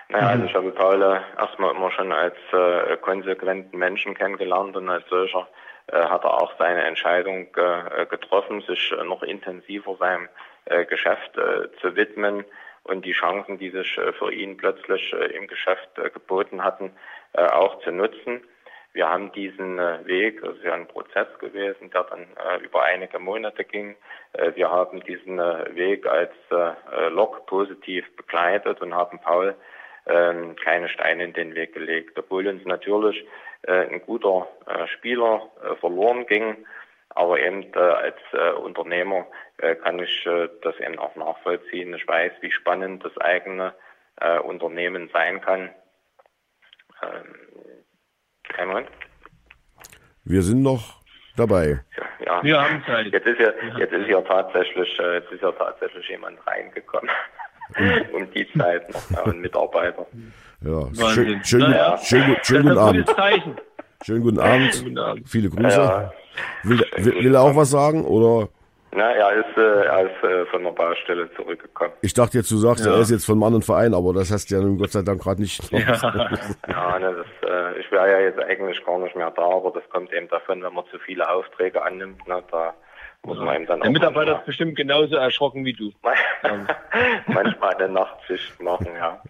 Naja, also ich habe Paul äh, erstmal immer schon als äh, konsequenten Menschen kennengelernt und als solcher äh, hat er auch seine Entscheidung äh, getroffen, sich äh, noch intensiver seinem äh, Geschäft äh, zu widmen und die Chancen, die sich äh, für ihn plötzlich im Geschäft geboten hatten, auch zu nutzen. Wir haben diesen äh, Weg, das ist ja ein Prozess gewesen, der dann äh, über einige Monate ging. Äh, wir haben diesen äh, Weg als äh, Lok positiv begleitet und haben Paul ähm, keine Steine in den Weg gelegt, obwohl uns natürlich äh, ein guter äh, Spieler äh, verloren ging. Aber eben äh, als äh, Unternehmer äh, kann ich äh, das eben auch nachvollziehen. Ich weiß, wie spannend das eigene äh, Unternehmen sein kann. Ähm, kein Moment. Wir sind noch dabei. Ja, ja. Wir haben Zeit. Jetzt ist ja, jetzt ist ja tatsächlich, äh, jetzt ist ja tatsächlich jemand reingekommen. um die Zeit noch, ja, ein Mitarbeiter. Ja, schön, schön, Naja. schön, schön, guten Abend. Schönen guten Abend. Guten Abend. Viele Grüße. Ja. Will, will, will er auch was sagen? Oder Na, er ist, äh, er ist äh, von der Baustelle zurückgekommen. ich dachte jetzt, du sagst, Ja. er ist jetzt von einem anderen Verein, aber das hast du ja nun Gott sei Dank gerade nicht. Ja, ne, das, äh, ich wäre ja jetzt eigentlich gar nicht mehr da, aber das kommt eben davon, wenn man zu viele Aufträge annimmt, ne, da muss man eben dann Der auch Mitarbeiter ist bestimmt genauso erschrocken wie du. manchmal eine Nachtschicht machen, ja.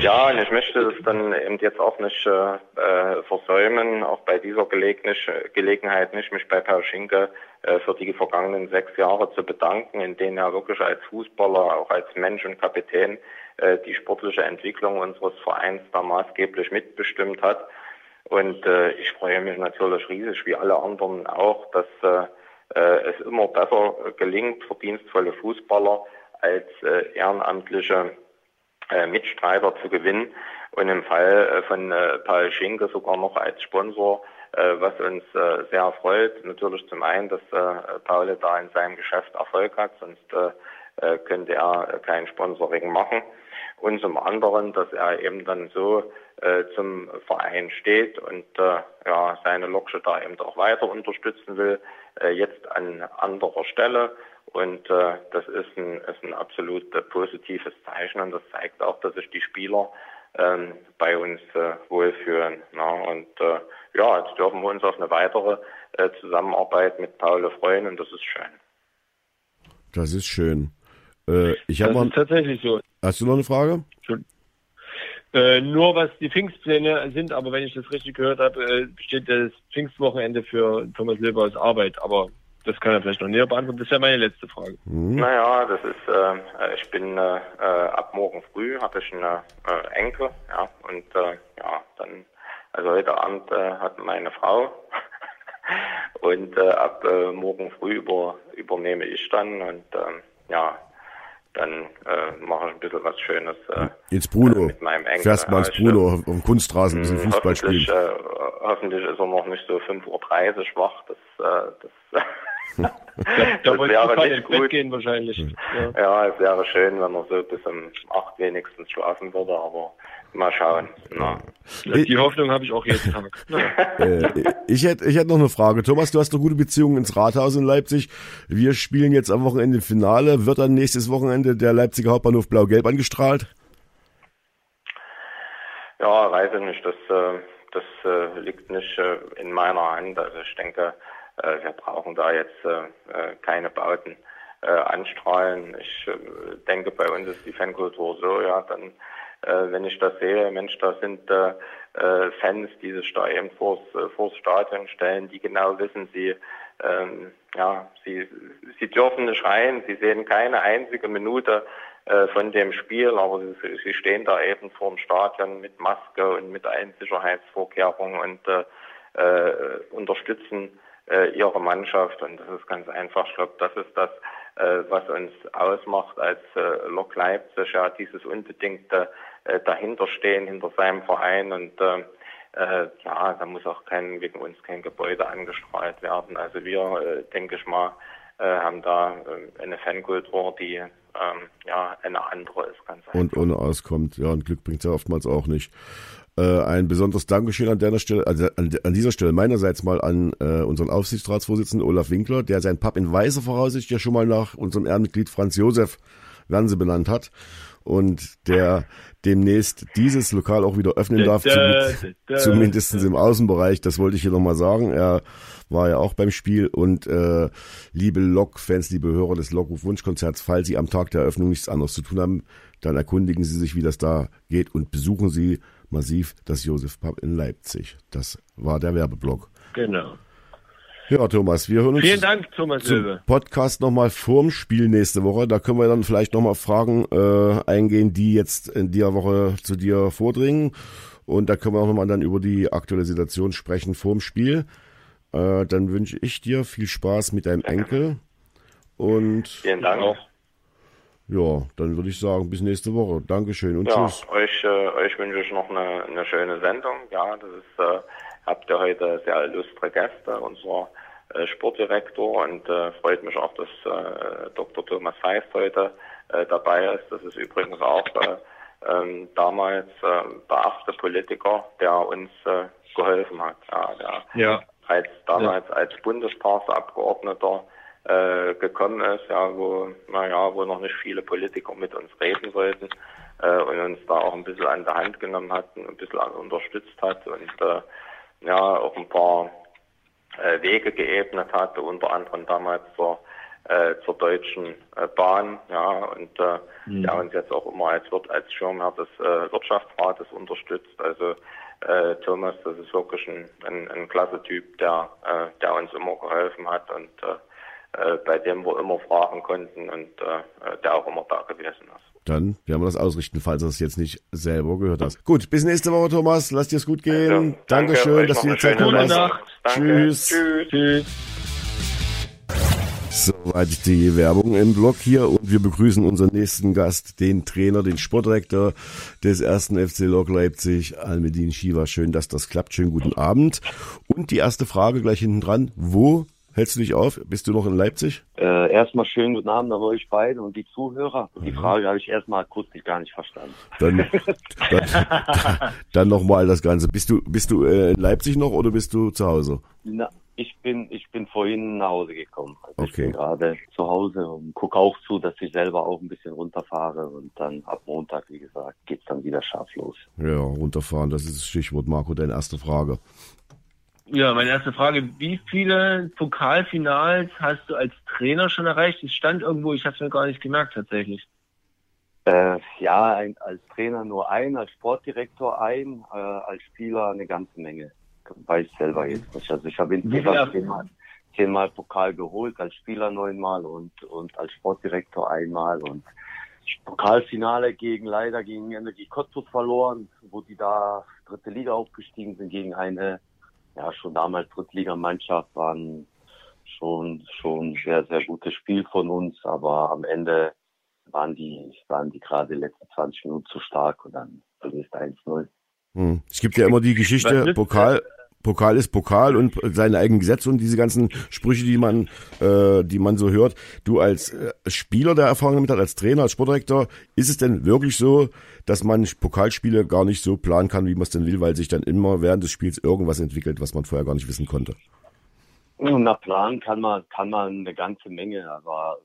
Ja, und ich möchte das dann eben jetzt auch nicht äh, äh, versäumen, auch bei dieser Gelegenheit nicht, mich bei Per Schinke äh, für die vergangenen sechs Jahre zu bedanken, in denen er wirklich als Fußballer, auch als Mensch und Kapitän äh, die sportliche Entwicklung unseres Vereins da maßgeblich mitbestimmt hat. Und äh, ich freue mich natürlich riesig, wie alle anderen auch, dass äh, äh, es immer besser gelingt, verdienstvolle Fußballer als äh, ehrenamtliche äh, Mitstreiter zu gewinnen und im Fall äh, von äh, Paul Schinke sogar noch als Sponsor, äh, was uns äh, sehr freut. Natürlich zum einen, dass äh, Paul da in seinem Geschäft Erfolg hat, sonst äh, äh, könnte er kein Sponsoring machen. Und zum anderen, dass er eben dann so zum Verein steht und äh, ja, seine Loksche da eben auch weiter unterstützen will, äh, jetzt an anderer Stelle. Und äh, das ist ein, ist ein absolut äh, positives Zeichen und das zeigt auch, dass sich die Spieler ähm, bei uns äh, wohlfühlen. Na? Und äh, ja, jetzt dürfen wir uns auf eine weitere äh, Zusammenarbeit mit Paul freuen und das ist schön. Das ist schön. Äh, ich habe Das mal. ist tatsächlich so. Hast du noch eine Frage? Äh, nur was die Pfingstpläne sind, aber wenn ich das richtig gehört habe, äh, besteht das Pfingstwochenende für Thomas Silber aus Arbeit. Aber das kann er vielleicht noch näher beantworten. Das wäre meine letzte Frage. Naja, das ist, äh, ich bin äh, äh, ab morgen früh habe ich eine äh, Enkel, ja, und äh, ja, dann, also heute Abend äh, hat meine Frau und äh, ab äh, morgen früh über, übernehme ich dann und ähm, ja, dann äh, mache ich ein bisschen was Schönes. Äh, Ins Bruno. äh, mit meinem Enkel. Fährst mal ins ich, Bruno auf dem Kunstrasen ein bisschen hm, Fußball hoffentlich, spielen. äh, hoffentlich ist er noch nicht so 5.30 Uhr wach. Das, äh, das, Da, wollte ich wäre gerade nicht ins Bett gut. gehen wahrscheinlich. Ja. Ja, es wäre schön, wenn er so bis um 8 wenigstens schlafen würde, aber mal schauen. Na. Die Hoffnung habe ich auch jeden Tag. Äh, ich hätte ich hätte noch eine Frage. Thomas, du hast eine gute Beziehung ins Rathaus in Leipzig. Wir spielen jetzt am Wochenende Finale. Wird dann nächstes Wochenende der Leipziger Hauptbahnhof Blau-Gelb angestrahlt? Ja, weiß ich nicht. Das, äh, das äh, liegt nicht in meiner Hand. Also ich denke, wir brauchen da jetzt äh, äh, keine Bauten äh, anstrahlen. Ich äh, denke, bei uns ist die Fankultur so, ja, dann, äh, wenn ich das sehe, Mensch, da sind äh, äh, Fans, die sich da eben vors, äh, vors Stadion stellen, die genau wissen, sie, ähm, ja, sie, sie dürfen nicht rein, sie sehen keine einzige Minute äh, von dem Spiel, aber sie, sie stehen da eben vor dem Stadion mit Maske und mit allen Sicherheitsvorkehrungen und äh, äh, unterstützen äh, ihre Mannschaft und das ist ganz einfach. Ich glaube, das ist das, äh, was uns ausmacht als äh, Lok Leipzig, ja, dieses unbedingte äh, dahinterstehen hinter seinem Verein und äh, äh, ja, da muss auch kein, wegen uns kein Gebäude angestrahlt werden. Also wir, äh, denke ich mal, äh, haben da äh, eine Fankultur, die ähm, ja eine andere ist, ganz einfach. Und ohne auskommt. Ja, und Glück bringt's ja oftmals auch nicht. Äh, ein besonderes Dankeschön an der Stelle, also an, an dieser Stelle meinerseits mal an äh, unseren Aufsichtsratsvorsitzenden Olaf Winkler, der sein Pub in Weißer voraussichtlich ja schon mal nach unserem Ehrenmitglied Franz Josef werden sie benannt hat und der demnächst dieses Lokal auch wieder öffnen darf, zumindest im Außenbereich. Das wollte ich hier nochmal sagen. Er war ja auch beim Spiel und äh, liebe Lok-Fans, liebe Hörer des Lockruf-Wunschkonzerts, falls Sie am Tag der Eröffnung nichts anderes zu tun haben, dann erkundigen Sie sich, wie das da geht und besuchen Sie massiv das Josef Pub in Leipzig. Das war der Werbeblock. Genau. Ja, Thomas, wir hören uns Vielen Dank, Thomas zum Löwe. Podcast nochmal vorm Spiel nächste Woche. Da können wir dann vielleicht nochmal Fragen äh, eingehen, die jetzt in der Woche zu dir vordringen. Und da können wir auch nochmal dann über die aktuelle Situation sprechen vorm Spiel. Äh, dann wünsche ich dir viel Spaß mit deinem Enkel. Und Vielen Dank. Auch. Ja, dann würde ich sagen, bis nächste Woche. Dankeschön und ja, tschüss. Euch, äh, euch wünsche ich noch eine, eine schöne Sendung. Ja, das ist äh, habt ihr heute sehr illustre Gäste, unser äh, Sportdirektor und äh, freut mich auch, dass äh, Dr. Thomas Feist heute äh, dabei ist. Das ist übrigens auch äh, ähm, damals äh, der erste Politiker, der uns äh, geholfen hat. Ja, der Ja. als damals als Bundestagsabgeordneter äh, gekommen ist, ja, wo, naja, wo noch nicht viele Politiker mit uns reden wollten äh, und uns da auch ein bisschen an der Hand genommen hat und ein bisschen unterstützt hat und äh, ja, auch ein paar äh, Wege geebnet hat, unter anderem damals zur, äh, zur Deutschen äh, Bahn, ja, und äh, der uns jetzt auch immer als, Wirt, als Schirmherr des äh, Wirtschaftsrates unterstützt. Also äh, Thomas, das ist wirklich ein, ein, ein klasse Typ, der, äh, der uns immer geholfen hat und äh, äh, bei dem wir immer fragen konnten und äh, der auch immer da gewesen ist. Dann werden wir das ausrichten, falls du es jetzt nicht selber gehört hast. Gut, bis nächste Woche, Thomas. Lass dir es gut gehen. Also, danke, Dankeschön, dass du dir Zeit genommen Nacht. hast. Tschüss. Tschüss. Tschüss. Soweit die Werbung im Blog hier und wir begrüßen unseren nächsten Gast, den Trainer, den Sportdirektor des ersten FC Lok Leipzig, Almedin Shiva. Schön, dass das klappt. Schönen guten Abend. Und die erste Frage gleich hinten dran. Wo hältst du dich auf? Bist du noch in Leipzig? Äh, erstmal schönen guten Abend an euch beide und die Zuhörer. Die Frage habe ich erstmal akustisch gar nicht verstanden. Dann, dann, dann nochmal das Ganze. Bist du, bist du äh, in Leipzig noch oder bist du zu Hause? Na, ich bin, ich bin vorhin nach Hause gekommen. Also Ich Okay. bin gerade zu Hause und gucke auch zu, dass ich selber auch ein bisschen runterfahre und dann ab Montag, wie gesagt, geht's dann wieder scharf los. Ja, runterfahren, das ist das Stichwort. Marco, deine erste Frage. Ja, meine erste Frage. Wie viele Pokalfinals hast du als Trainer schon erreicht? Es stand irgendwo, ich habe es mir gar nicht gemerkt tatsächlich. Äh, ja, ein, als Trainer nur ein, als Sportdirektor ein, äh, als Spieler eine ganze Menge. Weiß selber jetzt nicht. Also ich habe insgesamt zehnmal, zehnmal Pokal geholt, als Spieler neunmal und, und als Sportdirektor einmal und Pokalfinale gegen leider gegen Energie Cottbus verloren, wo die da dritte Liga aufgestiegen sind gegen eine, ja schon damals Drittligamannschaft, waren schon schon sehr, sehr gutes Spiel von uns, aber am Ende waren die, waren die gerade die letzten 20 Minuten zu stark und dann verlierst 1-0. Hm. Es gibt ja immer die Geschichte, Pokal, Pokal ist Pokal und seine eigenen Gesetze und diese ganzen Sprüche, die man, äh, die man so hört. Du als äh, Spieler, der Erfahrung damit hat, als Trainer, als Sportdirektor, ist es denn wirklich so, dass man Pokalspiele gar nicht so planen kann, wie man es denn will, weil sich dann immer während des Spiels irgendwas entwickelt, was man vorher gar nicht wissen konnte? Na Plan kann man, kann man eine ganze Menge, aber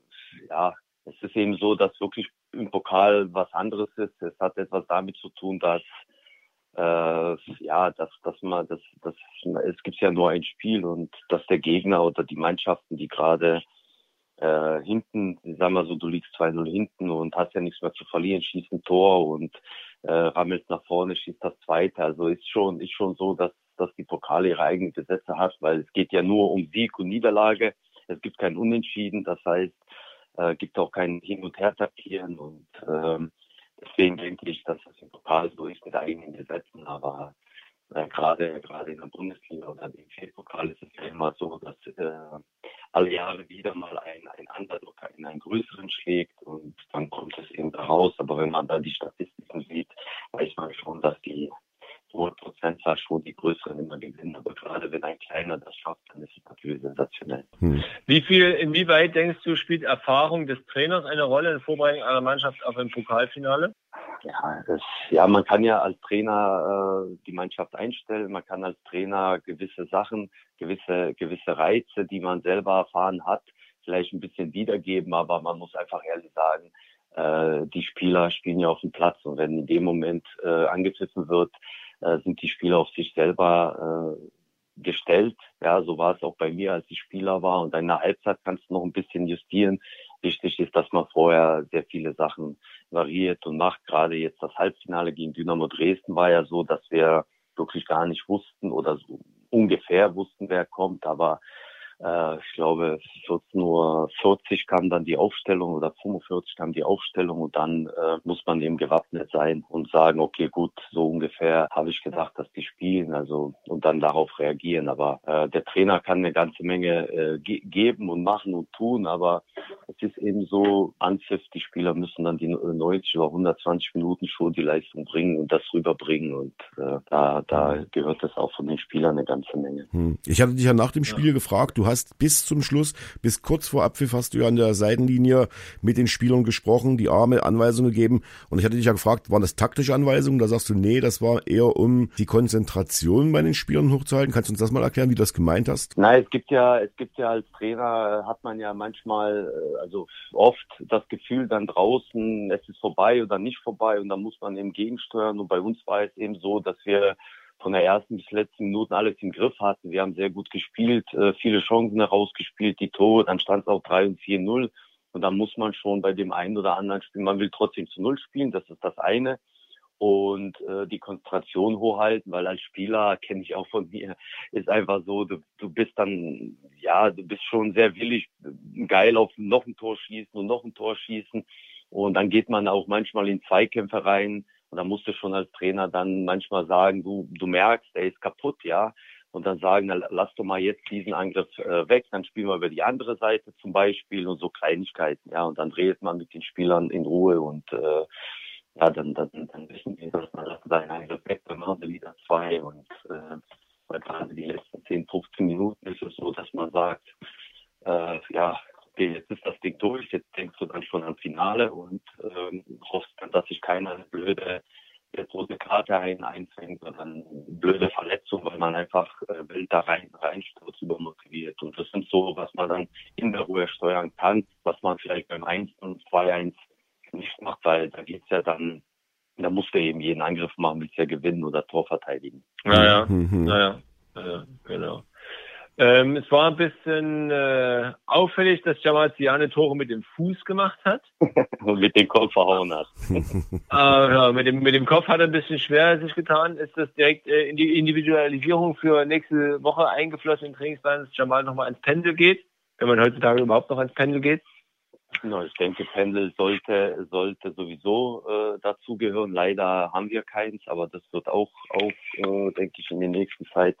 ja, es ist eben so, dass wirklich im Pokal was anderes ist. Es hat etwas damit zu tun, dass äh, ja, dass, dass man, dass, dass es gibt ja nur ein Spiel und dass der Gegner oder die Mannschaften, die gerade äh, hinten, sag mal so, du liegst 2-0 hinten und hast ja nichts mehr zu verlieren, schießt ein Tor und äh, rammelst nach vorne, schießt das zweite. Also ist schon, ist schon so, dass, dass die Pokale ihre eigenen Gesetze hat, weil es geht ja nur um Sieg und Niederlage. Es gibt kein Unentschieden, das heißt, äh, gibt auch kein Hin- und Her-Taktieren und ähm, deswegen denke ich, dass das im Pokal so ist mit eigenen Gesetzen, aber äh, gerade gerade in der Bundesliga oder im DFB-Pokal ist es ja immer so, dass äh, alle Jahre wieder mal ein, ein Underdog in einen größeren schlägt und dann kommt es eben da raus. Aber wenn man dann die Statistiken sieht, weiß man schon, dass die hohe Prozentzahl schon die größeren immer gewinnen. Aber gerade wenn ein kleiner das schafft, dann ist es natürlich sensationell. Hm. Wie viel, inwieweit denkst du, spielt Erfahrung des Trainers eine Rolle in der Vorbereitung einer Mannschaft auf ein Pokalfinale? Ja, das, ja, man kann ja als Trainer äh, die Mannschaft einstellen, man kann als Trainer gewisse Sachen, gewisse, gewisse Reize, die man selber erfahren hat, vielleicht ein bisschen wiedergeben, aber man muss einfach ehrlich sagen, äh, die Spieler spielen ja auf dem Platz und wenn in dem Moment äh, angepfiffen wird, äh, sind die Spieler auf sich selber äh, gestellt. Ja, so war es auch bei mir, als ich Spieler war. Und in der Halbzeit kannst du noch ein bisschen justieren. Wichtig ist, dass man vorher sehr viele Sachen variiert und macht. Gerade jetzt das Halbfinale gegen Dynamo Dresden war ja so, dass wir wirklich gar nicht wussten oder so ungefähr wussten, wer kommt. Aber äh, ich glaube, 14.40 Uhr kam dann die Aufstellung oder 45 kam die Aufstellung und dann äh, muss man eben gewappnet sein und sagen, okay, gut, so ungefähr habe ich gedacht, dass die spielen, also und dann darauf reagieren. Aber äh, der Trainer kann eine ganze Menge äh, ge geben und machen und tun, aber es ist eben so, Anpfiff, die Spieler müssen dann die 90 oder 120 Minuten schon die Leistung bringen und das rüberbringen und äh, da, da gehört das auch von den Spielern eine ganze Menge. Hm. Ich hatte dich ja nach dem Spiel ja. gefragt, du hast bis zum Schluss, bis kurz vor Abpfiff hast du ja an der Seitenlinie mit den Spielern gesprochen, die Arme Anweisungen gegeben. Und ich hatte dich ja gefragt, waren das taktische Anweisungen? Da sagst du, nee, das war eher um die Konzentration bei den Spielern hochzuhalten. Kannst du uns das mal erklären, wie du das gemeint hast? Nein, es gibt ja, es gibt ja als Trainer, äh, hat man ja manchmal, äh, also oft das Gefühl dann draußen, es ist vorbei oder nicht vorbei und dann muss man eben gegensteuern. Und bei uns war es eben so, dass wir von der ersten bis letzten Minuten alles im Griff hatten. Wir haben sehr gut gespielt, äh, viele Chancen herausgespielt, die Tore, dann stand es auch 3 und 4-0. Und dann muss man schon bei dem einen oder anderen Spiel, man will trotzdem zu Null spielen, das ist das eine. Und äh, die Konzentration hochhalten, weil als Spieler, kenne ich auch von mir, ist einfach so, du, du bist dann, ja, du bist schon sehr willig, geil auf noch ein Tor schießen und noch ein Tor schießen. Und dann geht man auch manchmal in Zweikämpfe rein, und da musst du schon als Trainer dann manchmal sagen, du, du merkst, er ist kaputt, ja. Und dann sagen, na, lass doch mal jetzt diesen Angriff äh, weg, dann spielen wir über die andere Seite zum Beispiel und so Kleinigkeiten, ja. Und dann redet man mit den Spielern in Ruhe und äh, ja, dann, dann, dann wissen wir, dass man das seinen Angriff weg, dann machen wir wieder zwei und äh, weil gerade die letzten 10, 15 Minuten ist es so, dass man sagt, äh, ja, okay, jetzt ist das Ding durch, jetzt denkst du dann schon am Finale und ähm, hoffst dann, dass sich keiner eine blöde jetzt rote Karte ein, einfängt oder eine blöde Verletzung, weil man einfach äh, wild da rein reinstürzt, übermotiviert. Und das sind so, was man dann in der Ruhe steuern kann, was man vielleicht beim 1 und 2-1 nicht macht, weil da geht's ja dann, da musst du eben jeden Angriff machen, willst ja gewinnen oder Tor verteidigen. Naja, mhm. naja, ja, genau. Ähm, es war ein bisschen äh, auffällig, dass Jamal Ziane Tore mit dem Fuß gemacht hat. Und mit dem Kopf verhauen hat. äh, ja, mit, dem, mit dem Kopf hat er ein bisschen schwer sich getan. Ist das direkt äh, in die Individualisierung für nächste Woche eingeflossen im Trainingsplan, dass Jamal nochmal ans Pendel geht? Wenn man heutzutage überhaupt noch ans Pendel geht? No, ich denke, Pendel sollte, sollte sowieso äh, dazugehören. Leider haben wir keins, aber das wird auch, auch äh, denke ich, in der nächsten Zeit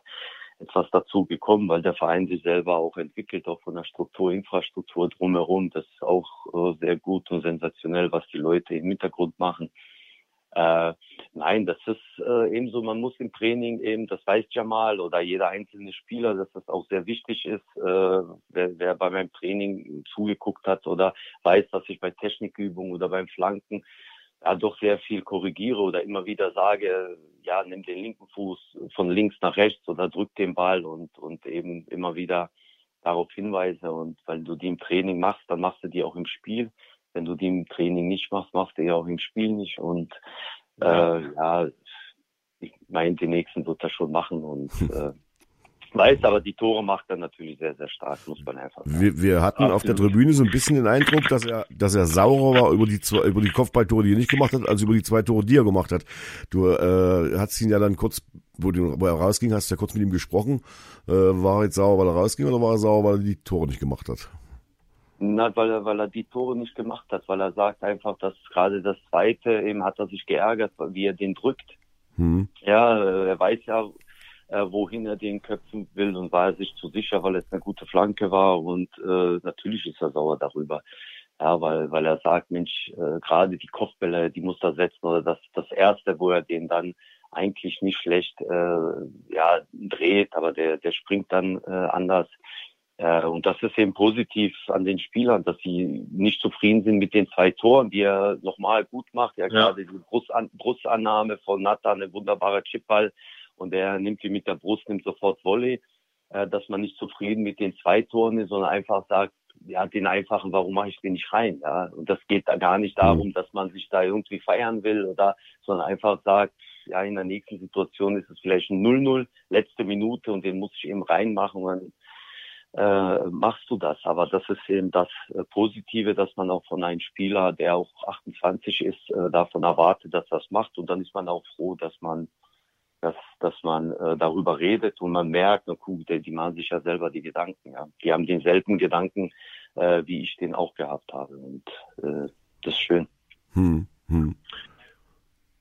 etwas dazu gekommen, weil der Verein sich selber auch entwickelt, auch von der Struktur, Infrastruktur drumherum. Das ist auch äh, sehr gut und sensationell, was die Leute im Hintergrund machen. Äh, nein, das ist äh, eben man muss im Training eben, das weiß Jamal oder jeder einzelne Spieler, dass das auch sehr wichtig ist. Äh, wer, wer bei meinem Training zugeguckt hat oder weiß, dass ich bei Technikübungen oder beim Flanken ja doch sehr viel korrigiere oder immer wieder sage, ja, nimm den linken Fuß von links nach rechts oder drück den Ball und, und eben immer wieder darauf hinweise. Und weil du die im Training machst, dann machst du die auch im Spiel. Wenn du die im Training nicht machst, machst du die auch im Spiel nicht. Und äh, ja, ich meine, die nächsten wird das schon machen und äh, weiß, aber die Tore macht er natürlich sehr, sehr stark, muss man einfach sagen. Wir, wir hatten Absolut. auf der Tribüne so ein bisschen den Eindruck, dass er, dass er saurer war über die zwei, über die Kopfballtore, die er nicht gemacht hat, als über die zwei Tore, die er gemacht hat. Du äh, hast ihn ja dann kurz, wo, du, wo er rausging, hast du ja kurz mit ihm gesprochen. Äh, war er jetzt sauer, weil er rausging oder war er sauer, weil er die Tore nicht gemacht hat? Na, weil er, weil er die Tore nicht gemacht hat, weil er sagt einfach, dass gerade das zweite eben hat er sich geärgert, wie er den drückt. Hm. Ja, äh, er weiß ja, äh, wohin er den köpfen will und war er sich zu sicher, weil es eine gute Flanke war und äh, natürlich ist er sauer darüber. Ja, weil, weil er sagt, Mensch, äh, gerade die Kopfbälle, die muss er setzen oder das, das erste, wo er den dann eigentlich nicht schlecht äh, ja, dreht, aber der, der springt dann äh, anders. Äh, und das ist eben positiv an den Spielern, dass sie nicht zufrieden sind mit den zwei Toren, die er nochmal gut macht. Ja, ja. gerade die Brustan Brustannahme von Nathan, eine wunderbare Chipball und er nimmt die mit der Brust, nimmt sofort Volley, äh, dass man nicht zufrieden mit den zwei Toren ist, sondern einfach sagt, ja, den einfachen, warum mache ich den nicht rein? Ja, und das geht da gar nicht darum, mhm. dass man sich da irgendwie feiern will oder, sondern einfach sagt, ja, in der nächsten Situation ist es vielleicht ein 0-0, letzte Minute und den muss ich eben reinmachen und dann äh, machst du das. Aber das ist eben das äh, Positive, dass man auch von einem Spieler, der auch 28 ist, äh, davon erwartet, dass das macht und dann ist man auch froh, dass man dass, dass man äh, darüber redet und man merkt, na gut, die, die machen sich ja selber die Gedanken. Ja. Die haben denselben Gedanken, äh, wie ich den auch gehabt habe. Und äh, das ist schön. Hm, hm.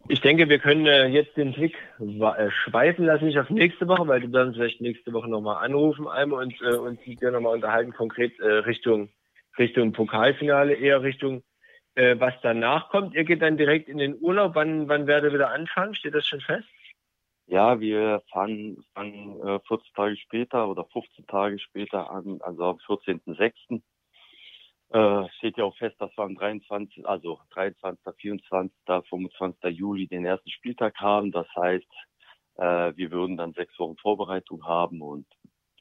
Ich denke, wir können äh, jetzt den Blick äh, schweifen lassen, nicht auf nächste Woche, weil du dann vielleicht nächste Woche nochmal anrufen einmal und äh, uns dir nochmal unterhalten, konkret äh, Richtung, Richtung Pokalfinale, eher Richtung äh, was danach kommt. Ihr geht dann direkt in den Urlaub. Wann, wann werdet ihr wieder anfangen? Steht das schon fest? Ja, wir fangen, fangen äh, 14 Tage später oder 15 Tage später an, also am 14.06. Äh, steht ja auch fest, dass wir am 23, also 23., 24., 25. Juli den ersten Spieltag haben. Das heißt, äh, wir würden dann sechs Wochen Vorbereitung haben und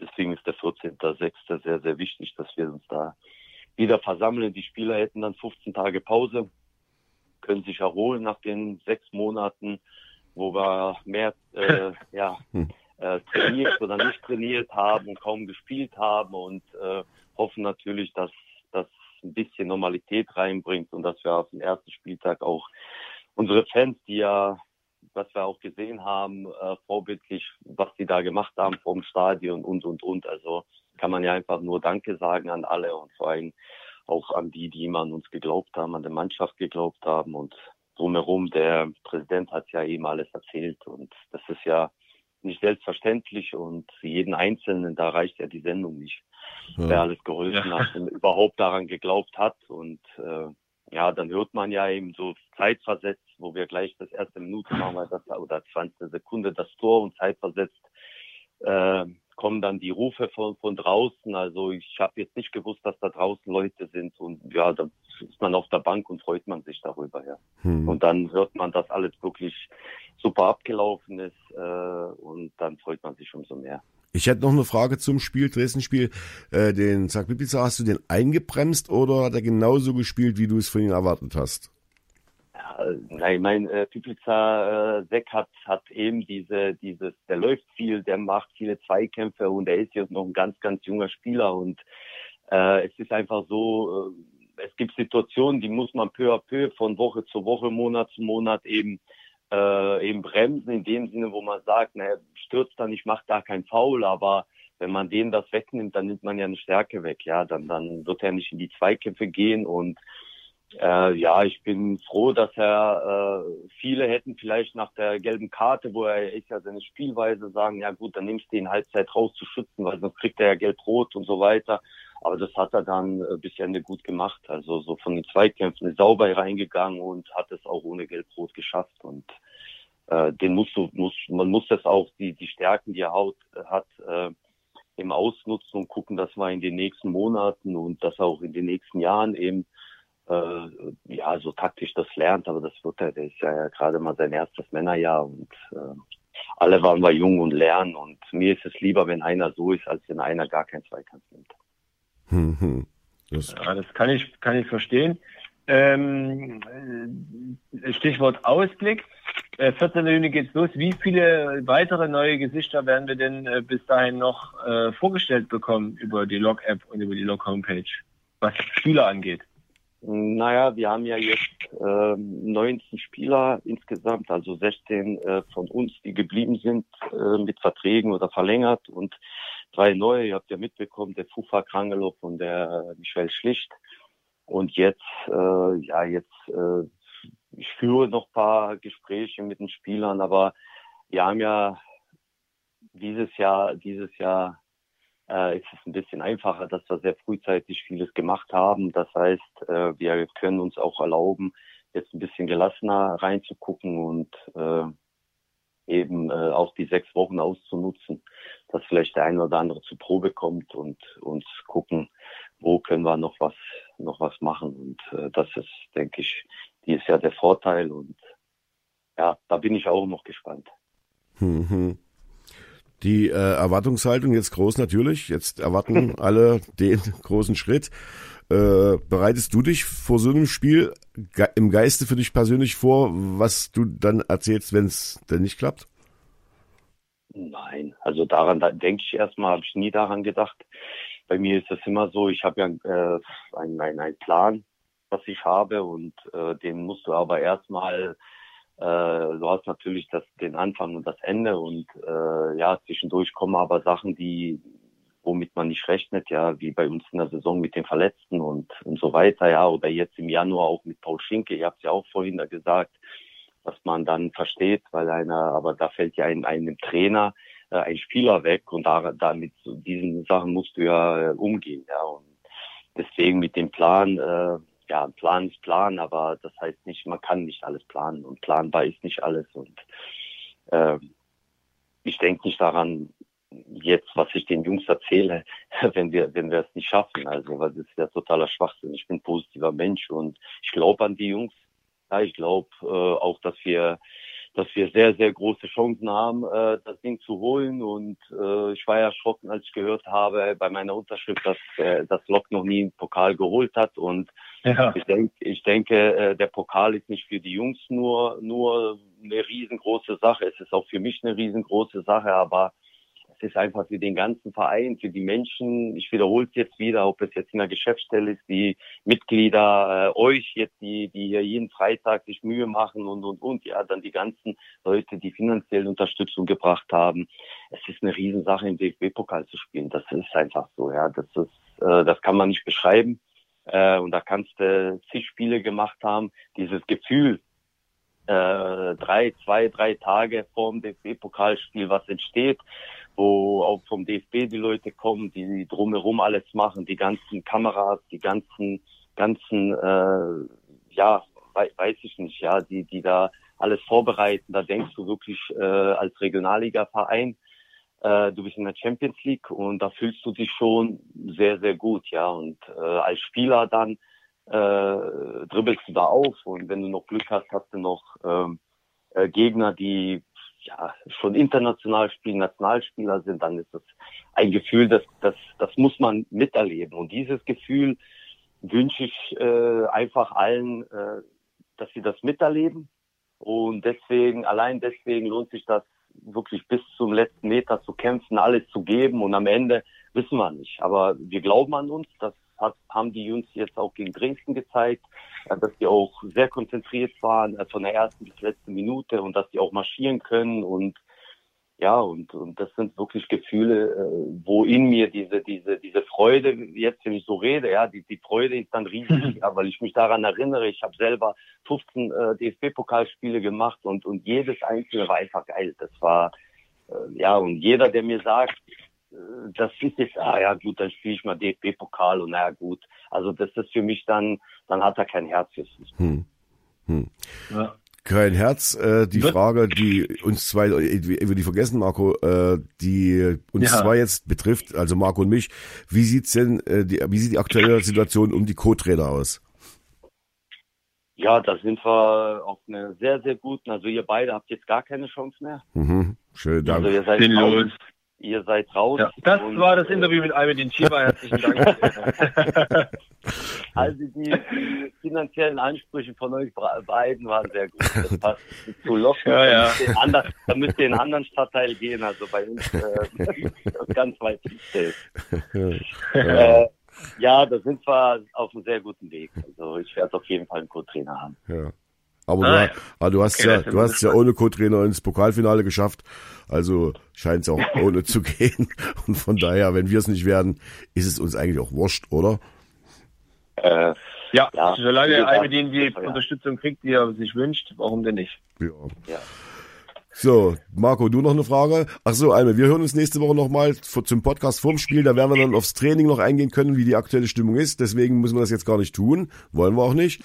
deswegen ist der 14.06. sehr, sehr wichtig, dass wir uns da wieder versammeln. Die Spieler hätten dann 15 Tage Pause, können sich erholen nach den sechs Monaten wo wir mehr äh, ja, hm. äh, trainiert oder nicht trainiert haben und kaum gespielt haben und äh, hoffen natürlich, dass das ein bisschen Normalität reinbringt und dass wir auf den ersten Spieltag auch unsere Fans, die ja, was wir auch gesehen haben, äh, vorbildlich, was die da gemacht haben vom Stadion und, und, und. Also kann man ja einfach nur Danke sagen an alle und vor allem auch an die, die immer an uns geglaubt haben, an der Mannschaft geglaubt haben und drumherum. Der Präsident hat ja eben alles erzählt und das ist ja nicht selbstverständlich und jeden Einzelnen, da reicht ja die Sendung nicht, ja. wer alles geholfen ja. hat und überhaupt daran geglaubt hat und äh, ja, dann hört man ja eben so zeitversetzt, wo wir gleich das erste Minute machen, wir das, oder 20 Sekunde das Tor und zeitversetzt äh, kommen dann die Rufe von, von draußen. Also ich habe jetzt nicht gewusst, dass da draußen Leute sind und ja, da ist man auf der Bank und freut man sich darüber, ja. Hm. Und dann hört man, dass alles wirklich super abgelaufen ist äh, und dann freut man sich umso mehr. Ich hätte noch eine Frage zum Spiel, Dresden-Spiel. Äh, den Zack Pipiza, hast du den eingebremst oder hat er genauso gespielt, wie du es von ihm erwartet hast? nein, mein äh, Piplica äh, hat, hat eben diese, dieses, der läuft viel, der macht viele Zweikämpfe und er ist jetzt noch ein ganz, ganz junger Spieler und äh, es ist einfach so, äh, es gibt Situationen, die muss man peu à peu von Woche zu Woche, Monat zu Monat eben äh, eben bremsen, in dem Sinne, wo man sagt, naja, stürzt dann, ich mache da kein Foul, aber wenn man denen das wegnimmt, dann nimmt man ja eine Stärke weg, ja, dann, dann wird er nicht in die Zweikämpfe gehen und äh, ja, ich bin froh, dass er, äh, viele hätten vielleicht nach der gelben Karte, wo er ist ja seine Spielweise sagen, ja gut, dann nimmst du ihn Halbzeit raus zu schützen, weil sonst kriegt er ja gelb-rot und so weiter. Aber das hat er dann äh, bis Ende gut gemacht. Also so von den Zweikämpfen ist sauber reingegangen und hat es auch ohne gelb-rot geschafft. Und äh, den musst du, muss, man muss das auch, die, die Stärken, die er haut, hat, äh, eben ausnutzen und gucken, dass man in den nächsten Monaten und das auch in den nächsten Jahren eben äh, ja, so taktisch das lernt, aber das wird er, der ist ja gerade mal sein erstes Männerjahr und äh, alle waren wir jung und lernen und mir ist es lieber, wenn einer so ist, als wenn einer gar keinen Zweikampf nimmt. Hm, hm. Das ja, das kann ich, kann ich verstehen. Ähm, äh, Stichwort Ausblick. Äh, 14. Juni geht's los. Wie viele weitere neue Gesichter werden wir denn äh, bis dahin noch äh, vorgestellt bekommen über die Log-App und über die Log-Homepage, was Spieler angeht? Naja, wir haben ja jetzt äh, 19 Spieler insgesamt, also 16 äh, von uns, die geblieben sind äh, mit Verträgen oder verlängert und drei neue. Ihr habt ja mitbekommen, der Fufa Krangelow und der Michel Schlicht. Und jetzt, äh, ja, jetzt, äh, ich führe noch paar Gespräche mit den Spielern, aber wir haben ja dieses Jahr, dieses Jahr äh, ist es ein bisschen einfacher, dass wir sehr frühzeitig vieles gemacht haben. Das heißt, äh, wir können uns auch erlauben, jetzt ein bisschen gelassener reinzugucken und äh, eben äh, auch die sechs Wochen auszunutzen, dass vielleicht der eine oder andere zur Probe kommt und uns gucken, wo können wir noch was noch was machen. Und äh, das ist, denke ich, dieses Jahr der Vorteil und ja, da bin ich auch noch gespannt. Mhm. Die äh, Erwartungshaltung jetzt groß natürlich. Jetzt erwarten alle den großen Schritt. Äh, bereitest du dich vor so einem Spiel ge im Geiste für dich persönlich vor, was du dann erzählst, wenn es denn nicht klappt? Nein, also daran da denke ich erstmal, habe ich nie daran gedacht. Bei mir ist es immer so, ich habe ja äh, einen, einen Plan, was ich habe und äh, den musst du aber erstmal äh, du hast natürlich das, den Anfang und das Ende und äh, ja, zwischendurch kommen aber Sachen, die womit man nicht rechnet, ja, wie bei uns in der Saison mit den Verletzten und, und so weiter, ja, oder jetzt im Januar auch mit Paul Schinke, ihr habt es ja auch vorhin da gesagt, was man dann versteht, weil einer, aber da fällt ja ein, einem Trainer äh, ein Spieler weg und da, damit so diesen Sachen musst du ja äh, umgehen, ja, und deswegen mit dem Plan, äh, ja, Plan ist Plan, aber das heißt nicht, man kann nicht alles planen und planbar ist nicht alles und äh, ich denke nicht daran, jetzt, was ich den Jungs erzähle, wenn wir, wenn wir es nicht schaffen. Also, weil das ist ja totaler Schwachsinn. Ich bin positiver Mensch und ich glaube an die Jungs. Ja, ich glaube äh, auch, dass wir, dass wir sehr, sehr große Chancen haben, äh, das Ding zu holen. Und äh, ich war ja erschrocken, als ich gehört habe bei meiner Unterschrift, dass äh, das Lok noch nie einen Pokal geholt hat. Und ja. ich denke, ich denke, äh, der Pokal ist nicht für die Jungs nur nur eine riesengroße Sache. Es ist auch für mich eine riesengroße Sache, aber ist einfach für den ganzen Verein, für die Menschen, ich wiederhole es jetzt wieder, ob es jetzt in der Geschäftsstelle ist, die Mitglieder, äh, euch jetzt, die, die hier jeden Freitag sich Mühe machen und, und, und, ja, dann die ganzen Leute, die finanzielle Unterstützung gebracht haben. Es ist eine Riesensache, im DFB-Pokal zu spielen. Das ist einfach so, ja, das ist, äh, das kann man nicht beschreiben. Äh, und da kannst du zig Spiele gemacht haben. Dieses Gefühl, äh, drei, zwei, drei Tage vor dem DFB-Pokalspiel was entsteht, wo auch vom DFB die Leute kommen, die drumherum alles machen, die ganzen Kameras, die ganzen, ganzen, äh, ja, we weiß ich nicht, ja, die, die da alles vorbereiten. Da denkst du wirklich äh, als Regionalliga-Verein, äh, du bist in der Champions League und da fühlst du dich schon sehr, sehr gut, ja. Und äh, als Spieler dann äh, dribbelst du da auf und wenn du noch Glück hast, hast du noch ähm, äh, Gegner, die ja, schon international spielen, Nationalspieler sind, dann ist das ein Gefühl, das, das, das muss man miterleben. Und dieses Gefühl wünsche ich äh, einfach allen, äh, dass sie das miterleben. Und deswegen, allein deswegen lohnt sich das wirklich bis zum letzten Meter zu kämpfen, alles zu geben. Und am Ende wissen wir nicht. Aber wir glauben an uns, dass hat, haben die Jungs jetzt auch gegen Dresden gezeigt, äh, dass die auch sehr konzentriert waren äh, von der ersten bis letzten Minute und dass die auch marschieren können und ja, und, und das sind wirklich Gefühle, äh, wo in mir diese, diese, diese Freude, jetzt wenn ich so rede, ja, die, die Freude ist dann riesig, ja, weil ich mich daran erinnere, ich habe selber 15 äh, DFB-Pokalspiele gemacht und, und jedes einzelne war einfach geil. Das war, äh, ja, und jeder, der mir sagt, das ist jetzt, ah ja gut, dann spiele ich mal DFB-Pokal und naja gut. Also das ist für mich dann, dann hat er kein Herz für Hm. Hm. Ja. Kein Herz, äh, die Wird Frage, die uns zwei, ich würde die vergessen, Marco, äh, die uns ja. zwei jetzt betrifft, also Marco und mich, wie sieht's denn, äh, die, wie sieht die aktuelle Situation um die Co-Trainer aus? Ja, da sind wir auf einer sehr, sehr guten, also ihr beide habt jetzt gar keine Chance mehr. Mhm. Schön, danke. Also ihr seid raus, Ihr seid raus. Ja, das war das Interview mit Almedin Chiba. Herzlichen Dank. also die, die, finanziellen Ansprüche von euch beiden waren sehr gut. Das passt zu locker. Ja, ja. Da, müsst anderen, da müsst ihr in einen anderen Stadtteil gehen. Also bei uns äh, ganz weit ist. Ja. Äh, ja, da sind wir auf einem sehr guten Weg. Also ich werde auf jeden Fall einen Co-Trainer haben. Ja. Aber ah, du, ja. aber du hast okay, ja, du hast ja ohne Co-Trainer ins Pokalfinale geschafft. Also scheint es auch ohne zu gehen. Und von daher, wenn wir es nicht werden, ist es uns eigentlich auch wurscht, oder? Äh, ja, ja, solange einer den die Unterstützung kriegt, die er sich wünscht, warum denn nicht? Ja. ja. So, Marco, du noch eine Frage? Ach so, Alme, wir hören uns nächste Woche nochmal zum Podcast vorm Spiel. Da werden wir dann aufs Training noch eingehen können, wie die aktuelle Stimmung ist. Deswegen müssen wir das jetzt gar nicht tun. Wollen wir auch nicht.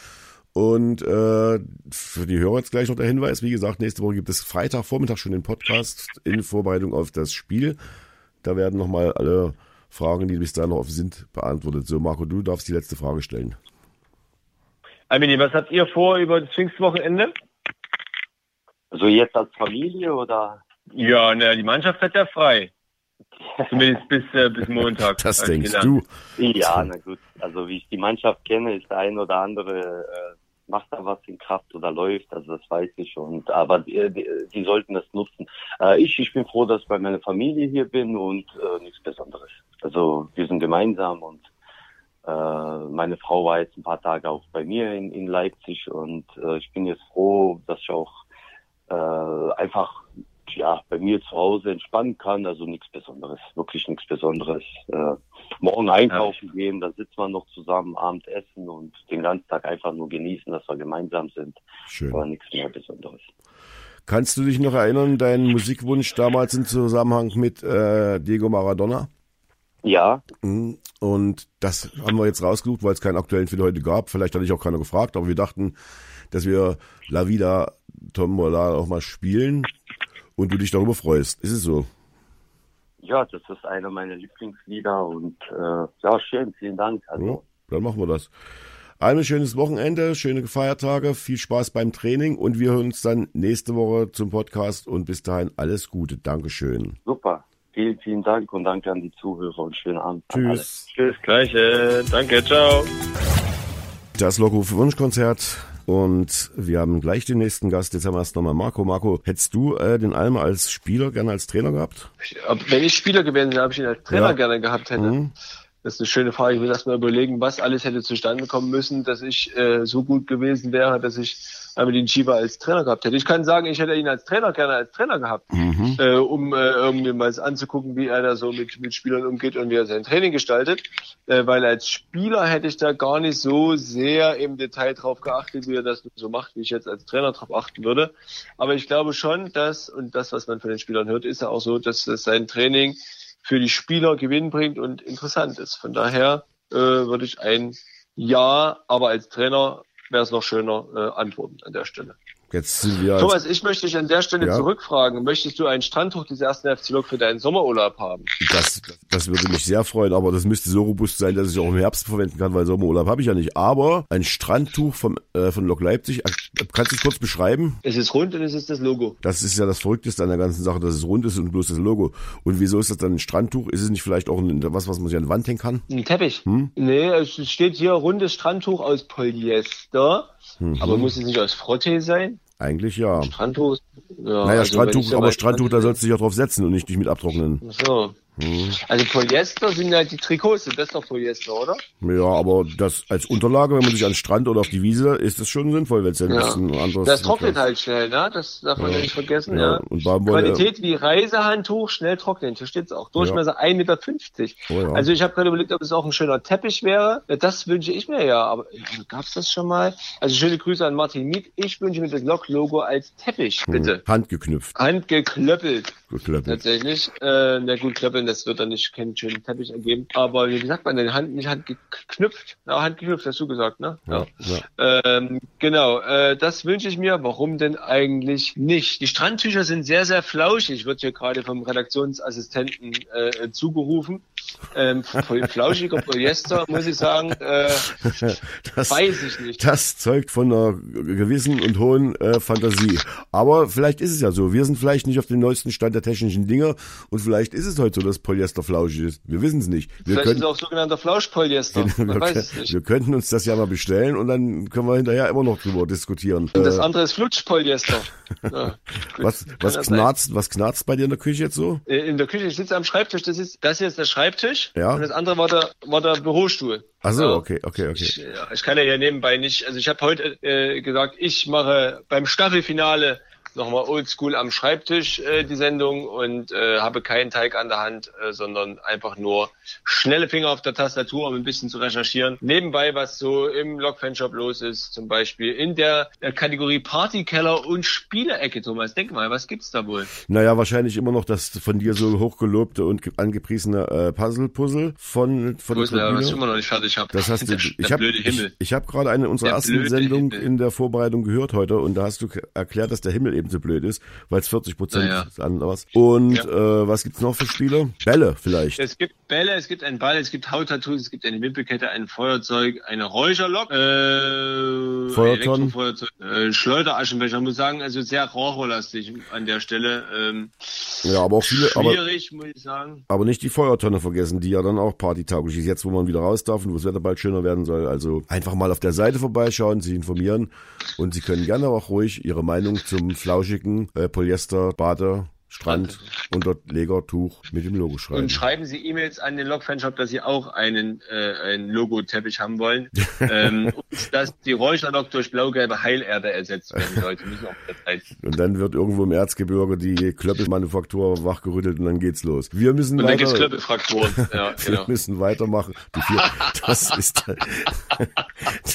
Und äh, für die Hörer jetzt gleich noch der Hinweis, wie gesagt, nächste Woche gibt es Freitagvormittag schon den Podcast in Vorbereitung auf das Spiel. Da werden nochmal alle Fragen, die bis dahin noch offen sind, beantwortet. So, Marco, du darfst die letzte Frage stellen. Almini, was habt ihr vor über das Pfingstwochenende? Also jetzt als Familie oder? Ja, na, die Mannschaft hat ja frei. Zumindest bis, äh, bis Montag. Das denkst gelernt. du. Ja, na gut. Also wie ich die Mannschaft kenne, ist der ein oder andere äh, macht da was in Kraft oder läuft, also das weiß ich. Und aber die, die, die sollten das nutzen. Äh, ich, ich bin froh, dass ich bei meiner Familie hier bin und äh, nichts Besonderes. Also wir sind gemeinsam und äh, meine Frau war jetzt ein paar Tage auch bei mir in, in Leipzig und äh, ich bin jetzt froh, dass ich auch äh, einfach ja, bei mir zu Hause entspannen kann, also nichts Besonderes, wirklich nichts Besonderes. Äh, morgen einkaufen gehen, dann sitzt man noch zusammen, Abend essen und den ganzen Tag einfach nur genießen, dass wir gemeinsam sind. Schön. Aber nichts mehr Besonderes. Kannst du dich noch erinnern, deinen Musikwunsch damals im Zusammenhang mit äh, Diego Maradona? Ja, Mhm. Und das haben wir jetzt rausgesucht, weil es keinen aktuellen für heute gab. Vielleicht hatte ich auch keiner gefragt, aber wir dachten, dass wir La Vida Tombola auch mal spielen und du dich darüber freust. Ist es so? Ja, das ist einer meiner Lieblingslieder und äh, ja, schön, vielen Dank. Ja, Also dann machen wir das. Ein schönes Wochenende, schöne Feiertage, viel Spaß beim Training und wir hören uns dann nächste Woche zum Podcast und bis dahin alles Gute. Dankeschön. super. Vielen, vielen Dank und danke an die Zuhörer und schönen Abend. Tschüss. Tschüss, gleiche. Danke, ciao. Das Logo für Wunschkonzert. Und wir haben gleich den nächsten Gast. Jetzt haben wir erst nochmal Marco. Marco, hättest du äh, den Alm als Spieler gerne als Trainer gehabt? Ob- Wenn ich Spieler gewesen wäre, habe ich ihn als Trainer Ja. gerne gehabt hätte. Mhm. Das ist eine schöne Frage. Ich will erst mal überlegen, was alles hätte zustande kommen müssen, dass ich äh, so gut gewesen wäre, dass ich Amelin Schieber als Trainer gehabt hätte. Ich kann sagen, ich hätte ihn als Trainer gerne als Trainer gehabt, Mhm. äh, um äh, irgendwie mal anzugucken, wie er da so mit, mit Spielern umgeht und wie er sein Training gestaltet. Äh, weil als Spieler hätte ich da gar nicht so sehr im Detail drauf geachtet, wie er das so macht, wie ich jetzt als Trainer drauf achten würde. Aber ich glaube schon, dass, und das, was man von den Spielern hört, ist ja auch so, dass, dass sein Training für die Spieler Gewinn bringt und interessant ist. Von daher äh, würde ich ein Ja, aber als Trainer wäre es noch schöner äh, antworten an der Stelle. Jetzt sind wir Thomas, ich möchte dich an der Stelle Ja. zurückfragen. Möchtest du ein Strandtuch des ersten FC Lok für deinen Sommerurlaub haben? das, das würde mich sehr freuen, aber das müsste so robust sein, dass ich auch im Herbst verwenden kann, weil Sommerurlaub habe ich ja nicht. Aber ein Strandtuch vom, äh, von Lok Leipzig, äh, kannst du es kurz beschreiben? Es ist rund und es ist das Logo. Das ist ja das Verrückteste an der ganzen Sache, dass es rund ist und bloß das Logo. Und wieso ist das dann ein Strandtuch? Ist es nicht vielleicht auch ein, was, was man sich an die Wand hängen kann? Ein Teppich? Hm? Nee, es steht hier rundes Strandtuch aus Polyester. Mhm. Aber muss es nicht aus Frottee sein? Eigentlich ja. Strandtuch? Ja, Naja, also Strandtuch, so aber Strandtuch, da sollst du dich ja drauf setzen und nicht dich mit abtrocknen. Ach So. Also Polyester sind ja die Trikots, sind das doch Polyester, oder? Ja, aber das als Unterlage, wenn man sich an den Strand oder auf die Wiese, ist das schon sinnvoll, wenn es ja ein Ja. bisschen anderes Das trocknet halt schnell, ne? Das darf man Ja. ja nicht vergessen, Ja, ja. und Qualität wie Reisehandtuch, schnell trocknen. Hier steht's auch. Durchmesser 1,50 Meter. Oh ja. Also ich habe gerade überlegt, ob es auch ein schöner Teppich wäre. Ja, Das wünsche ich mir ja, aber gab's das schon mal? Also schöne Grüße an Martin Miet. Ich wünsche mir das Lok-Logo als Teppich, bitte. Handgeknüpft, Handgeklöppelt. geklöppelt. Tatsächlich. Äh, na gut, klöppeln, das wird dann nicht keinen schönen Teppich ergeben. Aber wie sagt man denn? Hand, nicht handgeknüpft? Ja, handgeknüpft, hast du gesagt, ne? Ja, ja. Ähm, genau, äh, das wünsche ich mir. Warum denn eigentlich nicht? Die Strandtücher sind sehr, sehr flauschig, wird hier gerade vom Redaktionsassistenten äh, zugerufen. Ähm, flauschiger Polyester, muss ich sagen, äh, Das, weiß ich nicht. das zeugt von einer gewissen und hohen äh, Fantasie. Aber vielleicht ist es ja so. Wir sind vielleicht nicht auf dem neuesten Stand der technischen Dinge und vielleicht ist es heute so, dass Polyester flauschig ist. Wir wissen es nicht. Wir Vielleicht ist können, es auch sogenannter Flauschpolyester. wir, Man weiß es nicht. wir könnten uns das ja mal bestellen und dann können wir hinterher immer noch drüber diskutieren. Und das Äh, andere ist Flutschpolyester. Ja, was, was knarzt, was knarzt bei dir in der Küche jetzt so? Äh, In der Küche, ich sitze am Schreibtisch, das ist, das hier ist der Schreibtisch. Ja. Und das andere war der, war der Bürostuhl. Ach so, Ja. okay, okay, okay. Ich, ja, ich kann ja hier nebenbei nicht, also ich habe heute äh, gesagt, ich mache beim Staffelfinale nochmal oldschool am Schreibtisch äh, die Sendung und äh, habe keinen Teig an der Hand, äh, sondern einfach nur schnelle Finger auf der Tastatur, um ein bisschen zu recherchieren. Nebenbei, was so im Logfanshop los ist, zum Beispiel in der äh, Kategorie Partykeller und Spielecke, Thomas. Denk mal, was gibt's da wohl? Naja, wahrscheinlich immer noch das von dir so hochgelobte und ge- angepriesene äh, Puzzle-Puzzle von, von denn der, was ich immer noch nicht fertig habe? Das hast du, der, ich der habe blöde ich, Himmel. ich hab gerade eine unserer Der ersten blöde Sendung Himmel. in der Vorbereitung gehört heute und da hast du erklärt, dass der Himmel eben eben so blöd ist, weil es 40 Prozent Ja, ja. ist anders. Und äh, was gibt's noch für Spiele? Bälle vielleicht. Es gibt Bälle, es gibt einen Ball, es gibt Hauttattoos, es gibt eine Wimpelkette, ein Feuerzeug, eine Räucherlok, äh, Feuertonnen. Elektrofeuerzeug, äh, Schleuderaschenbecher. Ich muss sagen, also sehr rohrlastig an der Stelle. Ähm, Ja, aber auch viele, aber, schwierig, muss ich sagen. aber nicht die Feuertonne vergessen, die ja dann auch partytauglich ist, jetzt wo man wieder raus darf und wo das Wetter bald schöner werden soll. Also einfach mal auf der Seite vorbeischauen, sich informieren und Sie können gerne auch ruhig Ihre Meinung zum flauschigen äh, Polyester Bade Strand Unterlegertuch mit dem Logo schreiben. Und schreiben Sie E-Mails an den Log-Fanshop, dass Sie auch einen, äh, einen Logo-Teppich haben wollen. ähm, und dass die Räucherlok durch blau-gelbe Heilerde ersetzt werden sollte. Wir. Und dann wird irgendwo im Erzgebirge die Klöppelmanufaktur wachgerüttelt und dann geht's los. Wir müssen Und dann gibt's weiter, Klöppelfrakturen. Ja, wir genau. müssen weitermachen. Vier, das ist dann,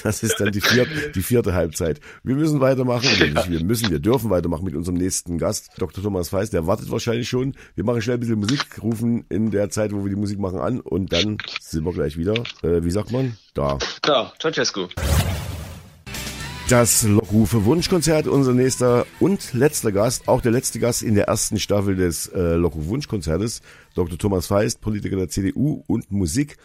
das ist dann die vierte, die vierte Halbzeit. Wir müssen weitermachen. Nicht Wir müssen, wir dürfen weitermachen mit unserem nächsten Gast, Dr. Thomas Feist. Der wartet wahrscheinlich schon. Wir machen schnell ein bisschen Musik, rufen in der Zeit, wo wir die Musik machen, an und dann sind wir gleich wieder. Äh, wie sagt man? Da. Da, Ceausescu. Das Lockrufe Wunschkonzert, unser nächster und letzter Gast, auch der letzte Gast in der ersten Staffel des äh, Lockrufe Wunschkonzertes, Dr. Thomas Feist, Politiker der CDU und Musik-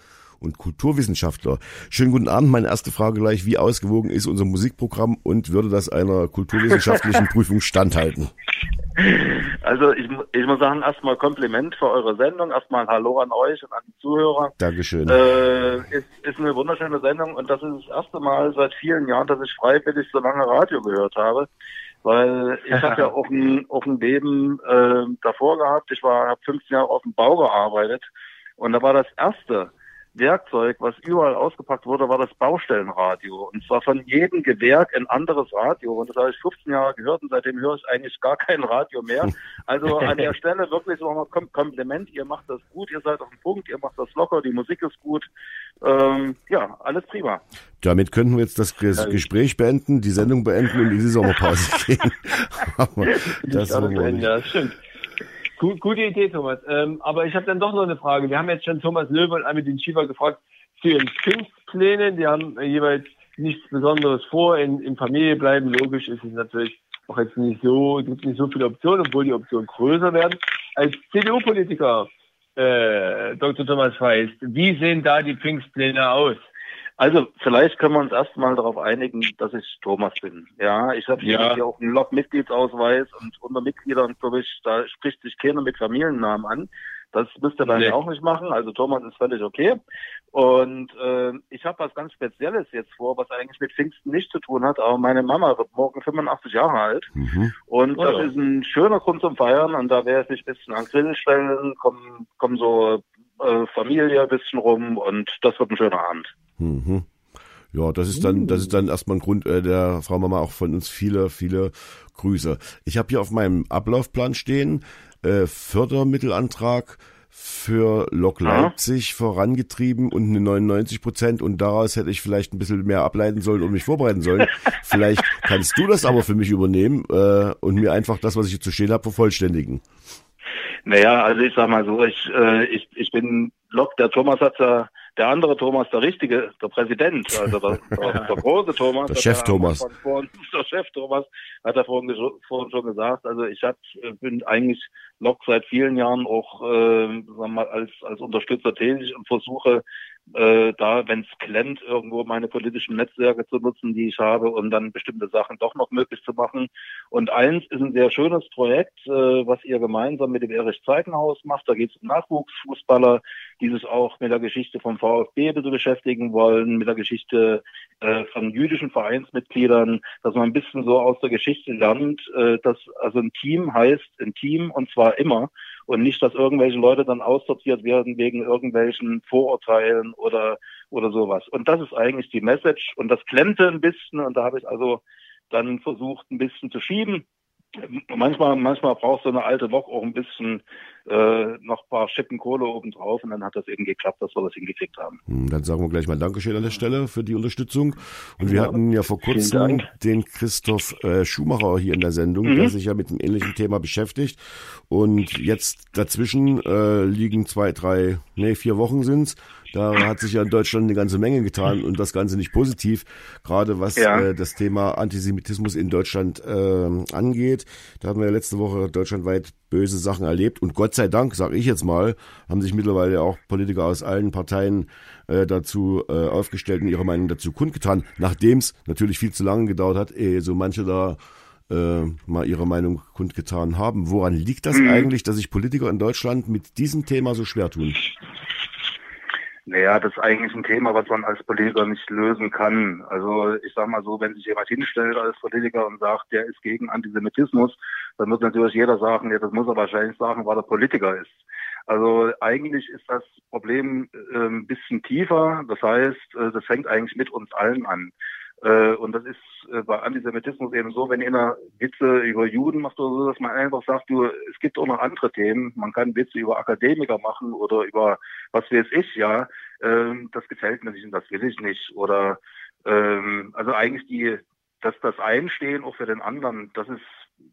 und Kulturwissenschaftler. Schönen guten Abend. Meine erste Frage gleich, wie ausgewogen ist unser Musikprogramm und würde das einer kulturwissenschaftlichen Prüfung standhalten? Also ich, ich muss sagen, erstmal Kompliment für eure Sendung, erstmal Hallo an euch und an die Zuhörer. Dankeschön. Äh, ist, ist eine wunderschöne Sendung und das ist das erste Mal seit vielen Jahren, dass ich freiwillig so lange Radio gehört habe. Weil ich habe ja auch ein, auch ein Leben äh, davor gehabt. Ich war habe 15 Jahre auf dem Bau gearbeitet und da war das erste Werkzeug, was überall ausgepackt wurde, war das Baustellenradio. Und zwar von jedem Gewerk ein anderes Radio. Und das habe ich 15 Jahre gehört und seitdem höre ich eigentlich gar kein Radio mehr. Also an der Stelle wirklich so mal Kom Kompliment. Ihr macht das gut, ihr seid auf dem Punkt, ihr macht das locker, die Musik ist gut. Ähm, ja, alles prima. Damit könnten wir jetzt das Ges Gespräch beenden, die Sendung beenden und in die Sommerpause gehen. Aber das nicht. Ja, das stimmt. Gut, gute Idee, Thomas. Ähm, aber ich habe dann doch noch eine Frage. Wir haben jetzt schon Thomas Löwe und Armin Schiefer gefragt zu ihren Pfingstplänen. Die haben jeweils nichts Besonderes vor. In, in Familie bleiben, logisch ist es natürlich auch jetzt nicht so, gibt nicht so viele Optionen, obwohl die Optionen größer werden. Als CDU-Politiker, äh, Dr. Thomas Feist, wie sehen da die Pfingstpläne aus? Also vielleicht können wir uns erstmal darauf einigen, dass ich Thomas bin. Ja, ich habe Ja. hier auch einen Log-Mitgliedsausweis und unter Mitgliedern, glaube ich, da spricht sich keiner mit Familiennamen an. Das müsst ihr dann Nee. auch nicht machen. Also Thomas ist völlig okay. Und äh, ich habe was ganz Spezielles jetzt vor, was eigentlich mit Pfingsten nichts zu tun hat. Aber meine Mama wird morgen 85 Jahre alt. Mhm. Und Oh das ja. ist ein schöner Grund zum Feiern. Und da werde ich mich ein bisschen an Grill stellen, kommen, kommen so äh, Familie ein bisschen rum und das wird ein schöner Abend. Mhm. Ja, das ist dann, das ist dann erstmal ein Grund äh, der Frau Mama auch von uns viele, viele Grüße. Ich habe hier auf meinem Ablaufplan stehen äh, Fördermittelantrag für Lok. Leipzig vorangetrieben und eine 99 Prozent und daraus hätte ich vielleicht ein bisschen mehr ableiten sollen und mich vorbereiten sollen. vielleicht kannst du das aber für mich übernehmen äh, und mir einfach das, was ich hier zu stehen habe, vervollständigen. Naja, also ich sag mal so, ich, äh, ich, ich bin Lok, der Thomas hat ja, der andere Thomas, der richtige, der Präsident, also der, der, der große Thomas. Der Chef Thomas. Vorhin, der Chef Thomas hat er vorhin, vorhin schon gesagt, also ich hab, bin eigentlich Lok seit vielen Jahren auch äh, sagen wir mal, als, als Unterstützer tätig und versuche äh, da, wenn es klemmt, irgendwo meine politischen Netzwerke zu nutzen, die ich habe, um dann bestimmte Sachen doch noch möglich zu machen. Und eins ist ein sehr schönes Projekt, äh, was ihr gemeinsam mit dem Erich Zeitenhaus macht. Da geht es um Nachwuchsfußballer, die sich auch mit der Geschichte vom VfB bitte beschäftigen wollen, mit der Geschichte äh, von jüdischen Vereinsmitgliedern, dass man ein bisschen so aus der Geschichte lernt, äh, dass also ein Team heißt ein Team und zwar immer und nicht, dass irgendwelche Leute dann aussortiert werden wegen irgendwelchen Vorurteilen oder oder sowas. Und das ist eigentlich die Message und das klemmte ein bisschen und da habe ich also dann versucht ein bisschen zu schieben. Manchmal, manchmal braucht so eine alte Lok auch ein bisschen äh, noch ein paar Schippen Kohle oben drauf und dann hat das eben geklappt, dass wir das hingekriegt haben. Hm, Dann sagen wir gleich mal Dankeschön an der Stelle für die Unterstützung. Und wir hatten ja vor kurzem den Christoph äh, Schumacher hier in der Sendung, Mhm. der sich ja mit einem ähnlichen Thema beschäftigt. Und jetzt dazwischen äh, liegen zwei, drei, nee, vier Wochen sind's Da hat sich ja in Deutschland eine ganze Menge getan und das Ganze nicht positiv, gerade was Ja. äh, das Thema Antisemitismus in Deutschland äh, angeht. Da haben wir ja letzte Woche deutschlandweit böse Sachen erlebt und Gott sei Dank, sage ich jetzt mal, haben sich mittlerweile auch Politiker aus allen Parteien äh, dazu äh, aufgestellt und ihre Meinung dazu kundgetan, nachdem es natürlich viel zu lange gedauert hat, ehe so manche da äh, mal ihre Meinung kundgetan haben. Woran liegt das eigentlich, dass sich Politiker in Deutschland mit diesem Thema so schwer tun? Naja, das ist eigentlich ein Thema, was man als Politiker nicht lösen kann. Also ich sag mal so, wenn sich jemand hinstellt als Politiker und sagt, der ist gegen Antisemitismus, dann wird natürlich jeder sagen, ja, das muss er wahrscheinlich sagen, weil er Politiker ist. Also eigentlich ist das Problem äh, ein bisschen tiefer. Das heißt, äh, das fängt eigentlich mit uns allen an. Äh, Und das ist äh, bei Antisemitismus eben so, wenn einer Witze über Juden macht oder so, dass man einfach sagt, du, es gibt auch noch andere Themen. Man kann Witze über Akademiker machen oder über was weiß ich, ja. Ähm, Das gefällt mir nicht und das will ich nicht. Oder ähm, also eigentlich die, dass das Einstehen auch für den anderen, das ist,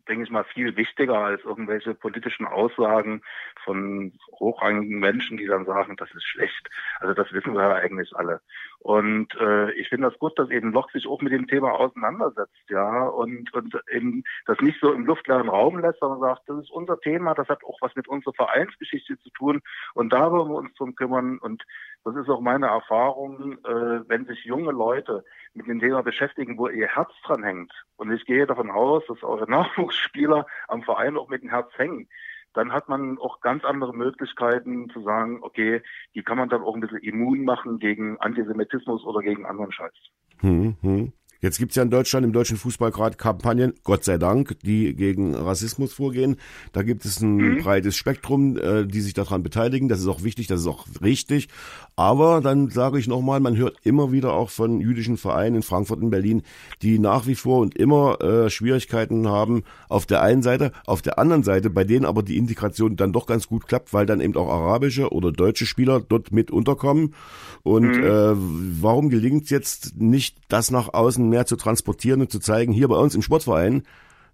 denke ich mal, viel wichtiger als irgendwelche politischen Aussagen von hochrangigen Menschen, die dann sagen, das ist schlecht. Also das wissen wir ja eigentlich alle. Und äh, ich finde das gut, dass eben Lok sich auch mit dem Thema auseinandersetzt, ja, und, und eben das nicht so im luftleeren Raum lässt, sondern sagt, das ist unser Thema, das hat auch was mit unserer Vereinsgeschichte zu tun und da wollen wir uns drum kümmern. Und das ist auch meine Erfahrung, äh, wenn sich junge Leute mit dem Thema beschäftigen, wo ihr Herz dran hängt. Und ich gehe davon aus, dass eure Nachwuchsspieler am Verein auch mit dem Herz hängen dann hat man auch ganz andere Möglichkeiten zu sagen, okay, die kann man dann auch ein bisschen immun machen gegen Antisemitismus oder gegen anderen Scheiß. Hm, hm. Jetzt gibt's ja in Deutschland, im deutschen Fußball gerade Kampagnen, Gott sei Dank, die gegen Rassismus vorgehen. Da gibt es ein breites Spektrum, äh, die sich daran beteiligen. Das ist auch wichtig, das ist auch richtig. Aber dann sage ich nochmal, man hört immer wieder auch von jüdischen Vereinen in Frankfurt und Berlin, die nach wie vor und immer äh, Schwierigkeiten haben auf der einen Seite, auf der anderen Seite, bei denen aber die Integration dann doch ganz gut klappt, weil dann eben auch arabische oder deutsche Spieler dort mit unterkommen. Und äh, warum gelingt es jetzt nicht, das nach außen mehr zu transportieren und zu zeigen, hier bei uns im Sportverein,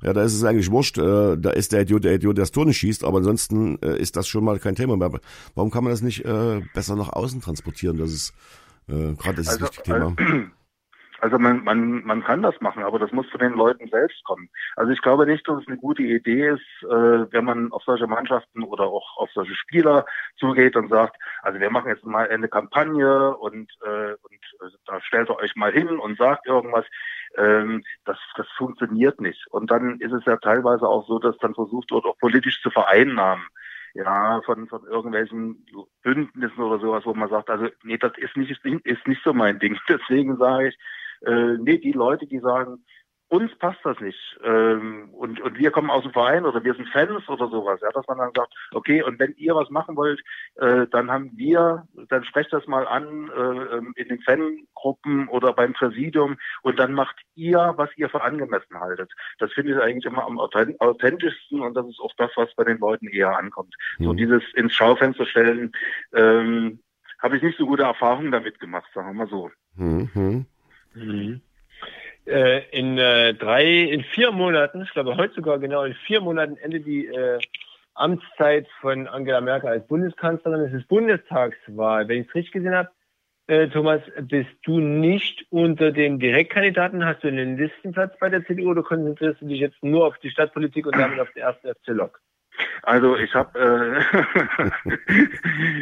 ja, da ist es eigentlich wurscht, äh, da ist der Idiot, der Idiot, der das Tor nicht schießt, aber ansonsten äh, ist das schon mal kein Thema mehr. Warum kann man das nicht äh, besser nach außen transportieren? Das ist äh, gerade das ist Also, wichtige Thema. Also man, man, man kann das machen, aber das muss von den Leuten selbst kommen. Also ich glaube nicht, dass es eine gute Idee ist, äh, wenn man auf solche Mannschaften oder auch auf solche Spieler zugeht und sagt, also wir machen jetzt mal eine Kampagne und, äh, und äh, da stellt ihr euch mal hin und sagt irgendwas. Ähm, das, das funktioniert nicht. Und dann ist es ja teilweise auch so, dass dann versucht wird, auch politisch zu vereinnahmen ja, von, von irgendwelchen Bündnissen oder sowas, wo man sagt, also nee, das ist nicht, ist nicht so mein Ding. Deswegen sage ich, äh, nee, die Leute, die sagen, uns passt das nicht ähm, und, und wir kommen aus dem Verein oder wir sind Fans oder sowas, ja, dass man dann sagt, okay, und wenn ihr was machen wollt, äh, dann haben wir, dann sprecht das mal an äh, in den Fangruppen oder beim Präsidium und dann macht ihr, was ihr für angemessen haltet. Das finde ich eigentlich immer am authent- authentischsten und das ist auch das, was bei den Leuten eher ankommt. So Mhm. dieses ins Schaufenster stellen, ähm, habe ich nicht so gute Erfahrungen damit gemacht, sagen wir mal so. Hm, hm. Mhm. Äh, in äh, drei, in vier Monaten, ich glaube heute sogar genau in vier Monaten endet die äh, Amtszeit von Angela Merkel als Bundeskanzlerin. Es ist Bundestagswahl. Wenn ich es richtig gesehen habe, äh, Thomas, bist du nicht unter den Direktkandidaten? Hast du einen Listenplatz bei der CDU oder konzentrierst du dich jetzt nur auf die Stadtpolitik und damit auf den ersten FC Lok? Also ich habe äh,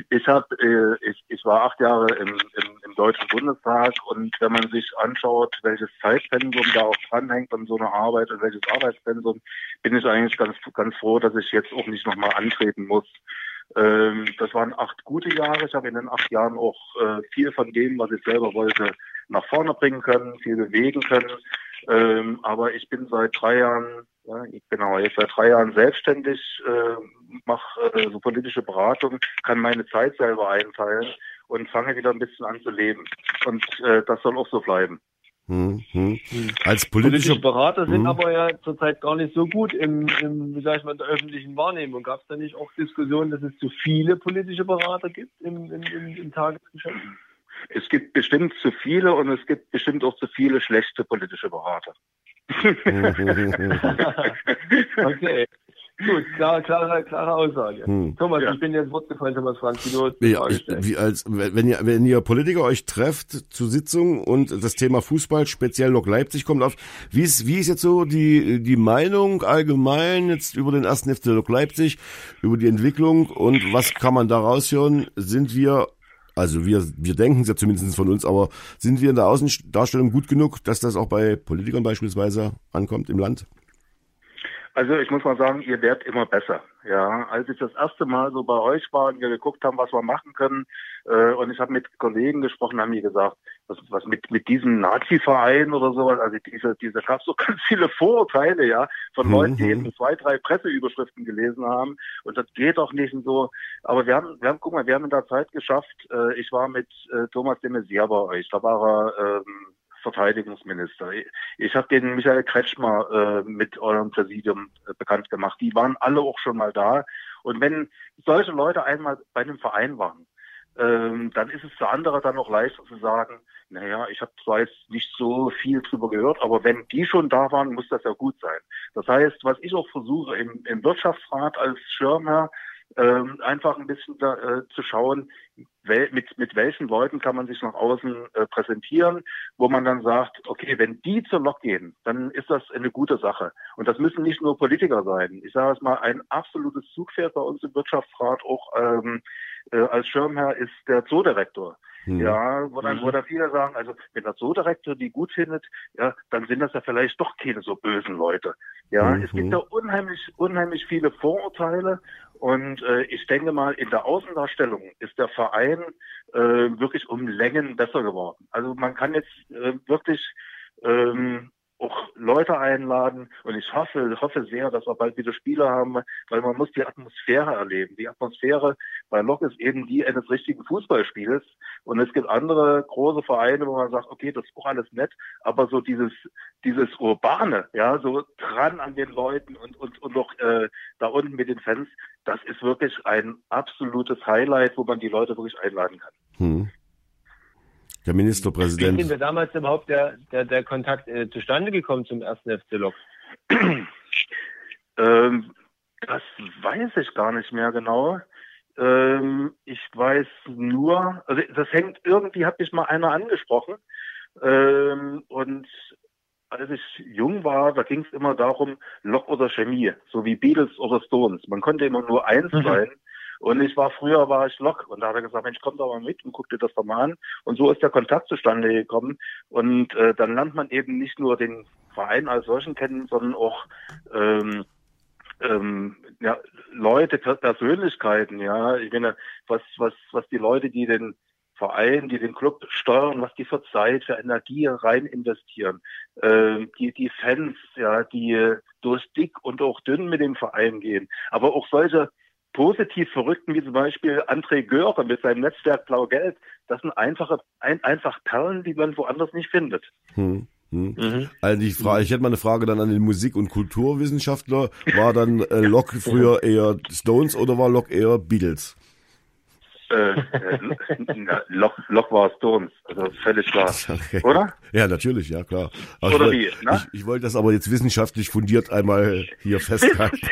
ich habe äh, ich, ich war acht Jahre im, im, im Deutschen Bundestag und wenn man sich anschaut, welches Zeitpensum da auch dranhängt an so einer Arbeit und welches Arbeitspensum, bin ich eigentlich ganz ganz froh, dass ich jetzt auch nicht nochmal antreten muss. Ähm, das waren acht gute Jahre. Ich habe in den acht Jahren auch äh, viel von dem, was ich selber wollte, nach vorne bringen können, viel bewegen können. Ähm, aber ich bin seit drei Jahren, ja, ich- genau, jetzt seit drei Jahren selbstständig, äh, mache äh, so politische Beratung, kann meine Zeit selber einteilen und fange wieder ein bisschen an zu leben. Und äh, das soll auch so bleiben. Hm, hm. Als Politische Berater sind Mhm. aber ja zurzeit gar nicht so gut im, im wie sag ich mal, in der öffentlichen Wahrnehmung. Gab es da nicht auch Diskussionen, dass es zu viele politische Berater gibt im, im, im, im Tagesgeschäft? Es gibt bestimmt zu viele und es gibt bestimmt auch zu viele schlechte politische Berater. okay. Gut, klar, klare, klare Aussage. Hm. Thomas, ja. ich bin jetzt Wort gefallen, Thomas Frank, ja, wie als, wenn ihr, wenn ihr Politiker euch trefft zu Sitzungen und das Thema Fußball, speziell Lok Leipzig kommt auf, wie ist, wie ist jetzt so die, die Meinung allgemein jetzt über den ersten FC Lok Leipzig, über die Entwicklung und was kann man da raushören? Sind wir also wir, wir denken es ja zumindest von uns, aber sind wir in der Außendarstellung gut genug, dass das auch bei Politikern beispielsweise ankommt im Land? Also ich muss mal sagen, ihr werdet immer besser. Ja, als ich das erste Mal so bei euch war und wir geguckt haben, was wir machen können, äh, und ich habe mit Kollegen gesprochen, haben die gesagt, was, was mit mit diesem Nazi-Verein oder sowas, also diese diese gab so ganz viele Vorurteile, ja, von mhm. Leuten, die eben zwei, drei Presseüberschriften gelesen haben, und das geht doch nicht und so. Aber wir haben, wir haben, guck mal, wir haben in der Zeit geschafft. Äh, ich war mit äh, Thomas de Maizière bei euch, da war er ähm, Verteidigungsminister. Ich habe den Michael Kretschmer äh, mit eurem Präsidium äh, bekannt gemacht. Die waren alle auch schon mal da. Und wenn solche Leute einmal bei einem Verein waren, ähm, dann ist es für andere dann auch leichter zu sagen, naja, ich habe zwar jetzt nicht so viel drüber gehört, aber wenn die schon da waren, muss das ja gut sein. Das heißt, was ich auch versuche im, im Wirtschaftsrat als Schirmherr, ähm, einfach ein bisschen da, äh, zu schauen, wel, mit, mit welchen Leuten kann man sich nach außen äh, präsentieren, wo man dann sagt, okay, wenn die zur Lok gehen, dann ist das eine gute Sache. Und das müssen nicht nur Politiker sein. Ich sage es mal, ein absolutes Zugpferd bei uns im Wirtschaftsrat, auch ähm, äh, als Schirmherr ist der Zoodirektor. Mhm. Ja, wo dann, wo mhm. da viele sagen, also wenn der Zoodirektor die gut findet, ja, dann sind das ja vielleicht doch keine so bösen Leute. Ja, mhm. es gibt da unheimlich, unheimlich viele Vorurteile und äh, ich denke mal, in der Außendarstellung ist der Verein äh, wirklich um Längen besser geworden. Also man kann jetzt äh, wirklich ähm, auch Leute einladen und ich hoffe, hoffe sehr, dass wir bald wieder Spiele haben, weil man muss die Atmosphäre erleben. Die Atmosphäre bei Lok ist eben die eines richtigen Fußballspiels und es gibt andere große Vereine, wo man sagt, okay, das ist auch alles nett, aber so dieses dieses urbane, ja, so dran an den Leuten und und und noch äh, da unten mit den Fans, das ist wirklich ein absolutes Highlight, wo man die Leute wirklich einladen kann. Hm. Der Ministerpräsident. Wie sind wir damals überhaupt der, der, der Kontakt äh, zustande gekommen zum ersten FC Lok? ähm, das weiß ich gar nicht mehr genau. Ähm, ich weiß nur, also das hängt, irgendwie hat mich mal einer angesprochen. Ähm, und als ich jung war, da ging es immer darum, Lok oder Chemie, so wie Beatles oder Stones. Man konnte immer nur eins mhm. Und ich war früher war ich Lok und da hat er gesagt, Mensch, komm doch mal mit und guck dir das doch mal an. Und so ist der Kontakt zustande gekommen. Und äh, dann lernt man eben nicht nur den Verein als solchen kennen, sondern auch ähm, ähm, ja, Leute, Persönlichkeiten, ja. Ich meine, was, was, was die Leute, die den Verein, die den Club steuern, was die für Zeit, für Energie rein investieren. Äh, die, die Fans, ja, die durch dick und auch dünn mit dem Verein gehen. Aber auch solche positiv Verrückten wie zum Beispiel André Göre mit seinem Netzwerk Blau-Gelb, das sind einfache, ein, einfach Perlen, die man woanders nicht findet. Hm. Hm. Mhm. Also die Frage, ich hätte mal eine Frage dann an den Musik- und Kulturwissenschaftler. War dann äh, Locke früher eher Stones oder war Locke eher Beatles? Äh, äh Loch, Loch war Stones, also völlig klar. Okay. Oder? Ja, natürlich, ja klar. Aber Oder ich, wie? Ne? Ich, ich, wollte das aber jetzt wissenschaftlich fundiert einmal hier festhalten.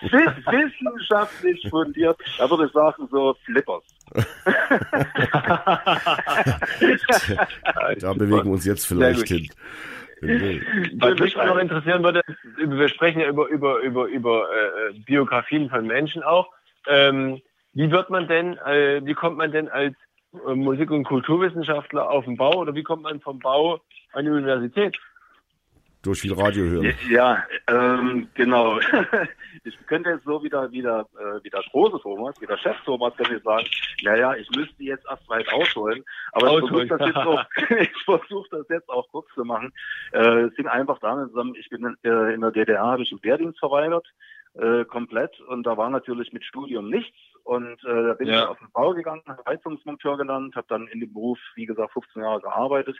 wissenschaftlich fundiert, da würde ich sagen so Flippers. da bewegen wir uns jetzt vielleicht hin. Was mich noch interessieren würde, wir sprechen ja über, über, über, über äh, Biografien von Menschen auch. Ähm, wie wird man denn, äh, wie kommt man denn als äh, Musik- und Kulturwissenschaftler auf den Bau oder wie kommt man vom Bau an die Universität? Durch viel Radio hören. Ja, ähm, genau. ich könnte jetzt so wieder, wieder, äh, wieder große Thomas, wieder Chef Thomas, könnte ich sagen, naja, ich müsste jetzt erst weit ausholen. Aber ausholen. ich versuche das, jetzt auch, ich versuch das jetzt auch kurz zu machen. Äh, es hing einfach damit zusammen, ich bin äh, in der DDR, habe ich im Wehrdienst verweigert, äh, komplett. Und da war natürlich mit Studium nichts. Und äh, da bin ja. ich auf den Bau gegangen, habe Heizungsmonteur gelernt, habe dann in dem Beruf, wie gesagt, 15 Jahre gearbeitet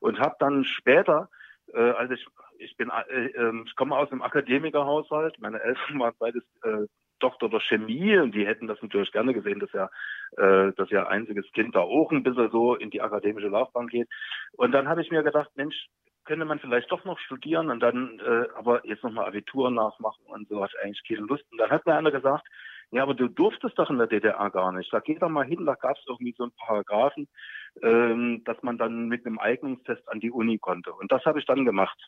und habe dann später, äh, als ich, ich bin, äh, äh, ich komme aus einem Akademikerhaushalt, meine Eltern waren beides äh, Doktor der Chemie und die hätten das natürlich gerne gesehen, dass ja, äh, dass ja einziges Kind da auch ein bisschen so in die akademische Laufbahn geht. Und dann habe ich mir gedacht, Mensch, könnte man vielleicht doch noch studieren und dann äh, aber jetzt nochmal Abitur nachmachen und so hat eigentlich keine Lust. Und dann hat mir einer gesagt, ja, aber du durftest doch in der DDR gar nicht. Da geh doch mal hin, da gab es irgendwie so einen Paragraphen, ähm, dass man dann mit einem Eignungstest an die Uni konnte. Und das habe ich dann gemacht.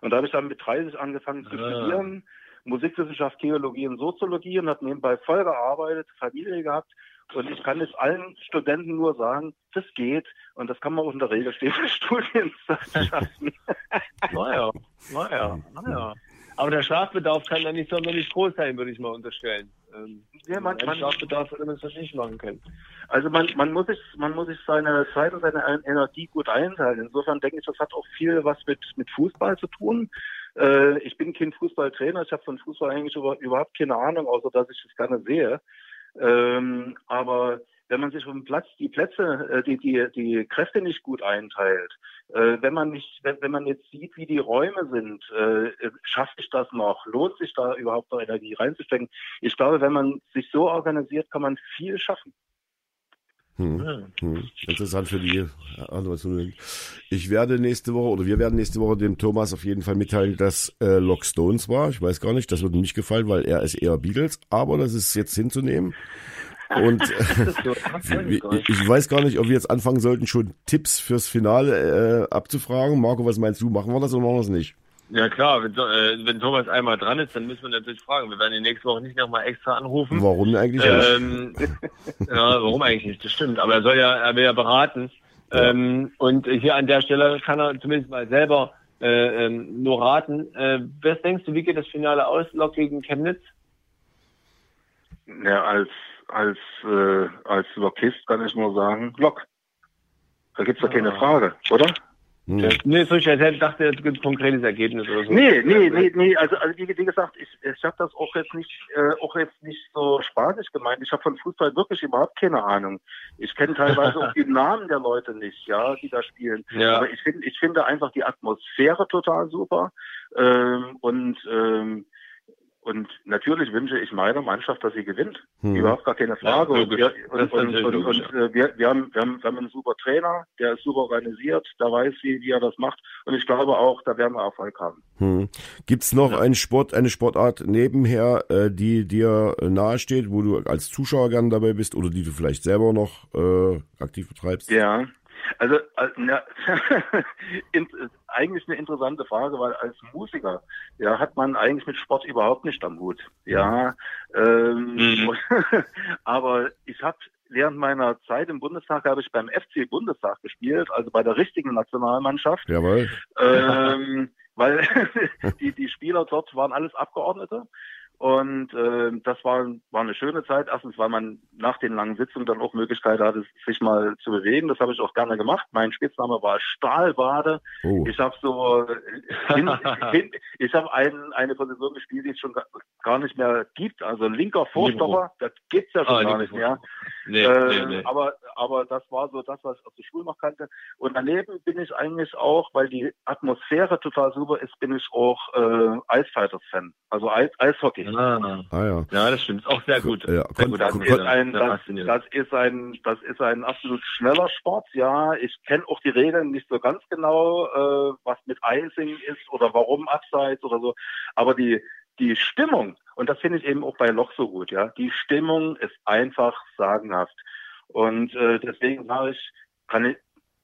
Und da habe ich dann mit 30 angefangen zu ah. studieren, Musikwissenschaft, Theologie und Soziologie und habe nebenbei voll gearbeitet, Familie gehabt. Und ich kann jetzt allen Studenten nur sagen, das geht und das kann man auch in der Regel stehen für schaffen. naja, naja, naja. Aber der Schlafbedarf kann ja nicht sonderlich groß sein, würde ich mal unterstellen. Ähm, ja, man, man, Schlafbedarf würde man das nicht machen können. Also man, man muss sich, man muss sich seine Zeit und seine Energie gut einteilen. Insofern denke ich, das hat auch viel was mit, mit Fußball zu tun. Äh, ich bin kein Fußballtrainer, ich habe von Fußball eigentlich über, überhaupt keine Ahnung, außer dass ich das gerne sehe. Ähm, aber wenn man sich auf Platz die Plätze, äh, die, die, die Kräfte nicht gut einteilt, äh, wenn man nicht, wenn, wenn man jetzt sieht, wie die Räume sind, äh, schafft sich das noch? Lohnt sich da überhaupt noch Energie reinzustecken? Ich glaube, wenn man sich so organisiert, kann man viel schaffen. Hm. Hm. Interessant für die anderen. Ich werde nächste Woche oder wir werden nächste Woche dem Thomas auf jeden Fall mitteilen, dass äh, Lock Stones war. Ich weiß gar nicht, das wird ihm nicht gefallen, weil er ist eher Beatles, aber das ist jetzt hinzunehmen. Und ich weiß gar nicht, ob wir jetzt anfangen sollten, schon Tipps fürs Finale äh, abzufragen. Marco, was meinst du? Machen wir das oder machen wir es nicht? Ja klar, wenn, äh, wenn Thomas einmal dran ist, dann müssen wir natürlich fragen. Wir werden die nächste Woche nicht nochmal extra anrufen. Warum eigentlich ähm, nicht? ja, warum eigentlich nicht? Das stimmt. Aber er soll ja, er will ja beraten. Ja. Ähm, und hier an der Stelle kann er zumindest mal selber äh, ähm, nur raten. Äh, was denkst du, wie geht das Finale aus, Lok gegen Chemnitz? Ja, als als äh, als Lokist kann ich nur sagen, Lok. Da gibt's doch keine Frage, oder? Hm. Nee, so ich dachte, es gibt ein konkretes Ergebnis oder so. Nee, nee, nee, nee, also, also wie, wie gesagt, ich, ich habe das auch jetzt nicht äh, auch jetzt nicht so spaßig gemeint. Ich habe von Fußball wirklich überhaupt keine Ahnung. Ich kenne teilweise auch die Namen der Leute nicht, ja, die da spielen. Ja. Aber ich finde ich finde einfach die Atmosphäre total super. Ähm, und ähm, und natürlich wünsche ich meiner Mannschaft, dass sie gewinnt. Hm. Überhaupt gar keine Frage. Ja, und, wir, und, und, und, und äh, wir, wir, haben, wir, haben, wir haben einen super Trainer, der ist super organisiert, der weiß, wie, wie er das macht. Und ich glaube auch, da werden wir Erfolg haben. Hm. Gibt es noch ja. einen Sport, eine Sportart nebenher, äh, die dir nahesteht, wo du als Zuschauer gern dabei bist oder die du vielleicht selber noch äh, aktiv betreibst? Ja, also, äh, ja, eigentlich eine interessante Frage, weil als Musiker ja hat man eigentlich mit Sport überhaupt nicht am Hut. Ja, ähm, mhm. aber ich habe während meiner Zeit im Bundestag habe ich beim FC Bundestag gespielt, also bei der richtigen Nationalmannschaft. Jawohl. Ähm, weil die, die Spieler dort waren alles Abgeordnete und äh, das war, war eine schöne Zeit. Erstens, weil man nach den langen Sitzungen dann auch Möglichkeit hatte, sich mal zu bewegen. Das habe ich auch gerne gemacht. Mein Spitzname war Stahlbade. Oh. Ich habe so, hin, hin, ich habe ein, eine Position gespielt, die es schon gar nicht mehr gibt. Also linker Vorstopper, das gibt's ja schon ah, gar nicht mehr. Nee, äh, nee, nee. Aber, aber das war so das, was ich aus der Schule noch kannte. Und daneben bin ich eigentlich auch, weil die Atmosphäre total super ist, bin ich auch äh, Eisfighters-Fan. Also Eis, Eishockey. Ah, ah, ja. ja, das stimmt. Auch sehr gut. Ja, sehr gut. Das, ist ein, das, das, ist ein, das ist ein absolut schneller Sport. Ja, ich kenne auch die Regeln nicht so ganz genau, äh, was mit Icing ist oder warum Abseits oder so. Aber die, die Stimmung, und das finde ich eben auch bei Loch so gut, ja, die Stimmung ist einfach sagenhaft. Und äh, deswegen sage ich, kann ich,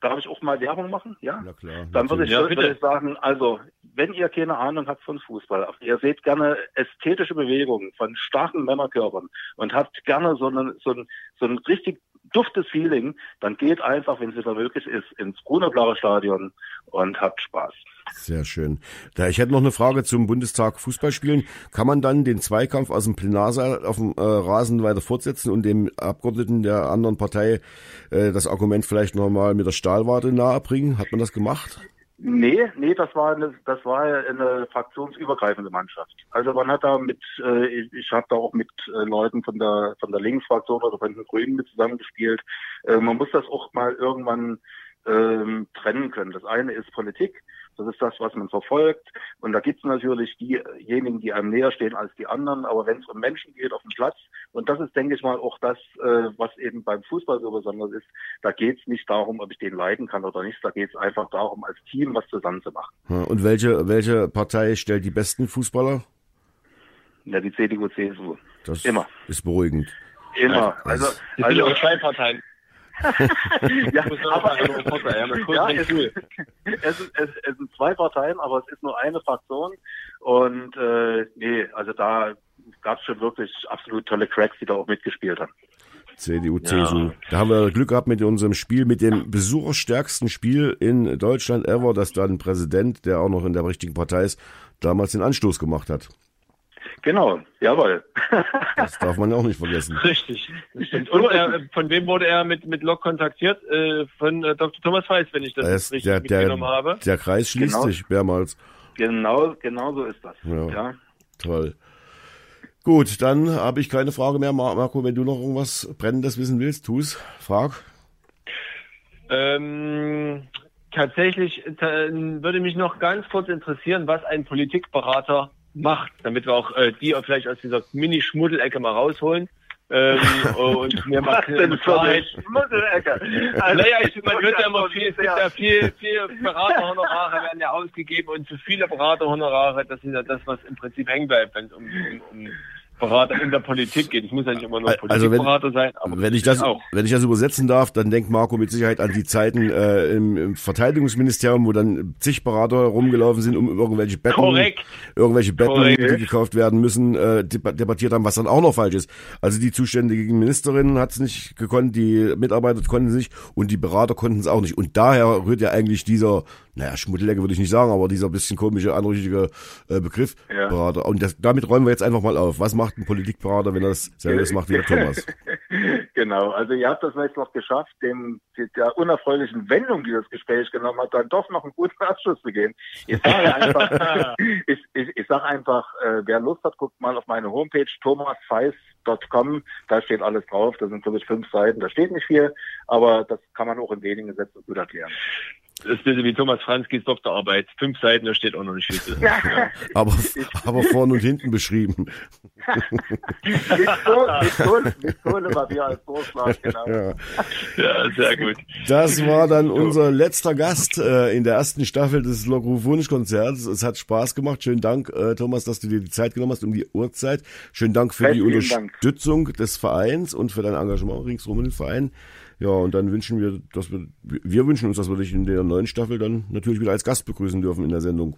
Darf ich auch mal Werbung machen? Ja. Na klar. Dann würde ich, ja, würde ich sagen, also, wenn ihr keine Ahnung habt von Fußball, ihr seht gerne ästhetische Bewegungen von starken Männerkörpern und habt gerne so, einen, so, ein, so ein richtig duftes Feeling, dann geht einfach, wenn es wieder möglich ist, ins Grüne-Blaue Stadion und habt Spaß. Sehr schön. Da, ich hätte noch eine Frage zum Bundestag Fußballspielen. Kann man dann den Zweikampf aus dem Plenarsaal auf dem äh, Rasen weiter fortsetzen und dem Abgeordneten der anderen Partei äh, das Argument vielleicht nochmal mit der Stahlwarte nahebringen? Hat man das gemacht? Nee, nee, das war eine, das war eine fraktionsübergreifende Mannschaft. Also man hat da mit, äh, ich habe da auch mit äh, Leuten von der von der Linksfraktion oder von den Grünen mit zusammengespielt. Äh, man muss das auch mal irgendwann ähm, trennen können. Das eine ist Politik Das ist das, was man verfolgt. Und da gibt es natürlich diejenigen, die einem näher stehen als die anderen. Aber wenn es um Menschen geht auf dem Platz, und das ist, denke ich mal, auch das, äh, was eben beim Fußball so besonders ist, da geht es nicht darum, ob ich den leiden kann oder nicht. Da geht es einfach darum, als Team was zusammen zu machen. Und welche, welche Partei stellt die besten Fußballer? Ja, die CDU, CSU. Das Immer. ist beruhigend. Immer. Also, also, also zwei Parteien. Ja, aber, ja, es, es, es, es, es sind zwei Parteien, aber es ist nur eine Fraktion. Und äh, nee, also da gab es schon wirklich absolut tolle Cracks, die da auch mitgespielt haben. CDU, CSU. Da haben wir Glück gehabt mit unserem Spiel, mit dem besucherstärksten Spiel in Deutschland ever, dass da ein Präsident, der auch noch in der richtigen Partei ist, damals den Anstoß gemacht hat. Genau, jawohl. Das darf man ja auch nicht vergessen. Richtig. Und er, von wem wurde er mit, mit Lok kontaktiert? Äh, von äh, Dr. Thomas Weiß, wenn ich das ist- richtig der, der, mitgenommen habe. der Kreis schließt Genau. sich mehrmals. Genau, genau so ist das. Ja. ja. Toll. Gut, dann habe ich keine Frage mehr. Mar- Marco, wenn du noch irgendwas Brennendes wissen willst, tu's. Frag. Ähm, tatsächlich äh, würde mich noch ganz kurz interessieren, was ein Politikberater macht, damit wir auch äh, die auch vielleicht aus dieser Mini-Schmuddelecke mal rausholen. Ähm, und mir mal Klarheit. Schmuddelecke. Naja, ich, man wird ja immer viel, es gibt ja viel, viel Beraterhonorare werden ja ausgegeben und zu viele Beraterhonorare, das ist ja das, was im Prinzip hängen bleibt, wenn es um, um, um Berater in der Politik geht. Es muss ja nicht immer nur Also Politikberater sein, aber Wenn ich das, auch. wenn ich das übersetzen darf, dann denkt Marco mit Sicherheit an die Zeiten äh, im, im Verteidigungsministerium, wo dann zig Berater rumgelaufen sind, um irgendwelche Betten, Korrekt. irgendwelche Betten, Korrekt. die gekauft werden müssen, äh, deba- debattiert haben, was dann auch noch falsch ist. Also die zuständige Ministerin hat es nicht gekonnt, die Mitarbeiter konnten es nicht und die Berater konnten es auch nicht. Und daher rührt ja eigentlich dieser, naja, Schmuddelecke würde ich nicht sagen, aber dieser bisschen komische, anrüchige äh, Begriff Ja. Berater. Und das, damit räumen wir jetzt einfach mal auf. Was macht ein Politikberater, wenn er das selbst macht wie der Thomas? genau, also ihr habt das jetzt noch geschafft, dem der unerfreulichen Wendung, die das Gespräch genommen hat, dann doch noch einen guten Abschluss zu geben. Ich sage einfach, ich, ich, ich sage einfach, äh, wer Lust hat, guckt mal auf meine Homepage thomasfeis.com, da steht alles drauf, da sind glaube ich fünf Seiten, da steht nicht viel, aber das kann man auch in wenigen Sätzen gut erklären. Das ist ein bisschen wie Thomas Franskis Doktorarbeit. Fünf Seiten, da steht auch noch nicht viel drin. aber, aber vorne und hinten beschrieben. mit, Kohle, mit, Kohle, mit Kohlepapier als Vorschlag, genau. Ja. Ja, sehr gut. Das war dann unser letzter Gast äh, in der ersten Staffel des Lockruf Wunschkonzerts. Es hat Spaß gemacht. Schönen Dank, äh, Thomas, dass du dir die Zeit genommen hast um die Uhrzeit. Schönen Dank für die Vielen Dank. Unterstützung des Vereins und für dein Engagement ringsrum in den Verein. Ja, und dann wünschen wir, dass wir, wir wünschen uns, dass wir dich in der neuen Staffel dann natürlich wieder als Gast begrüßen dürfen in der Sendung.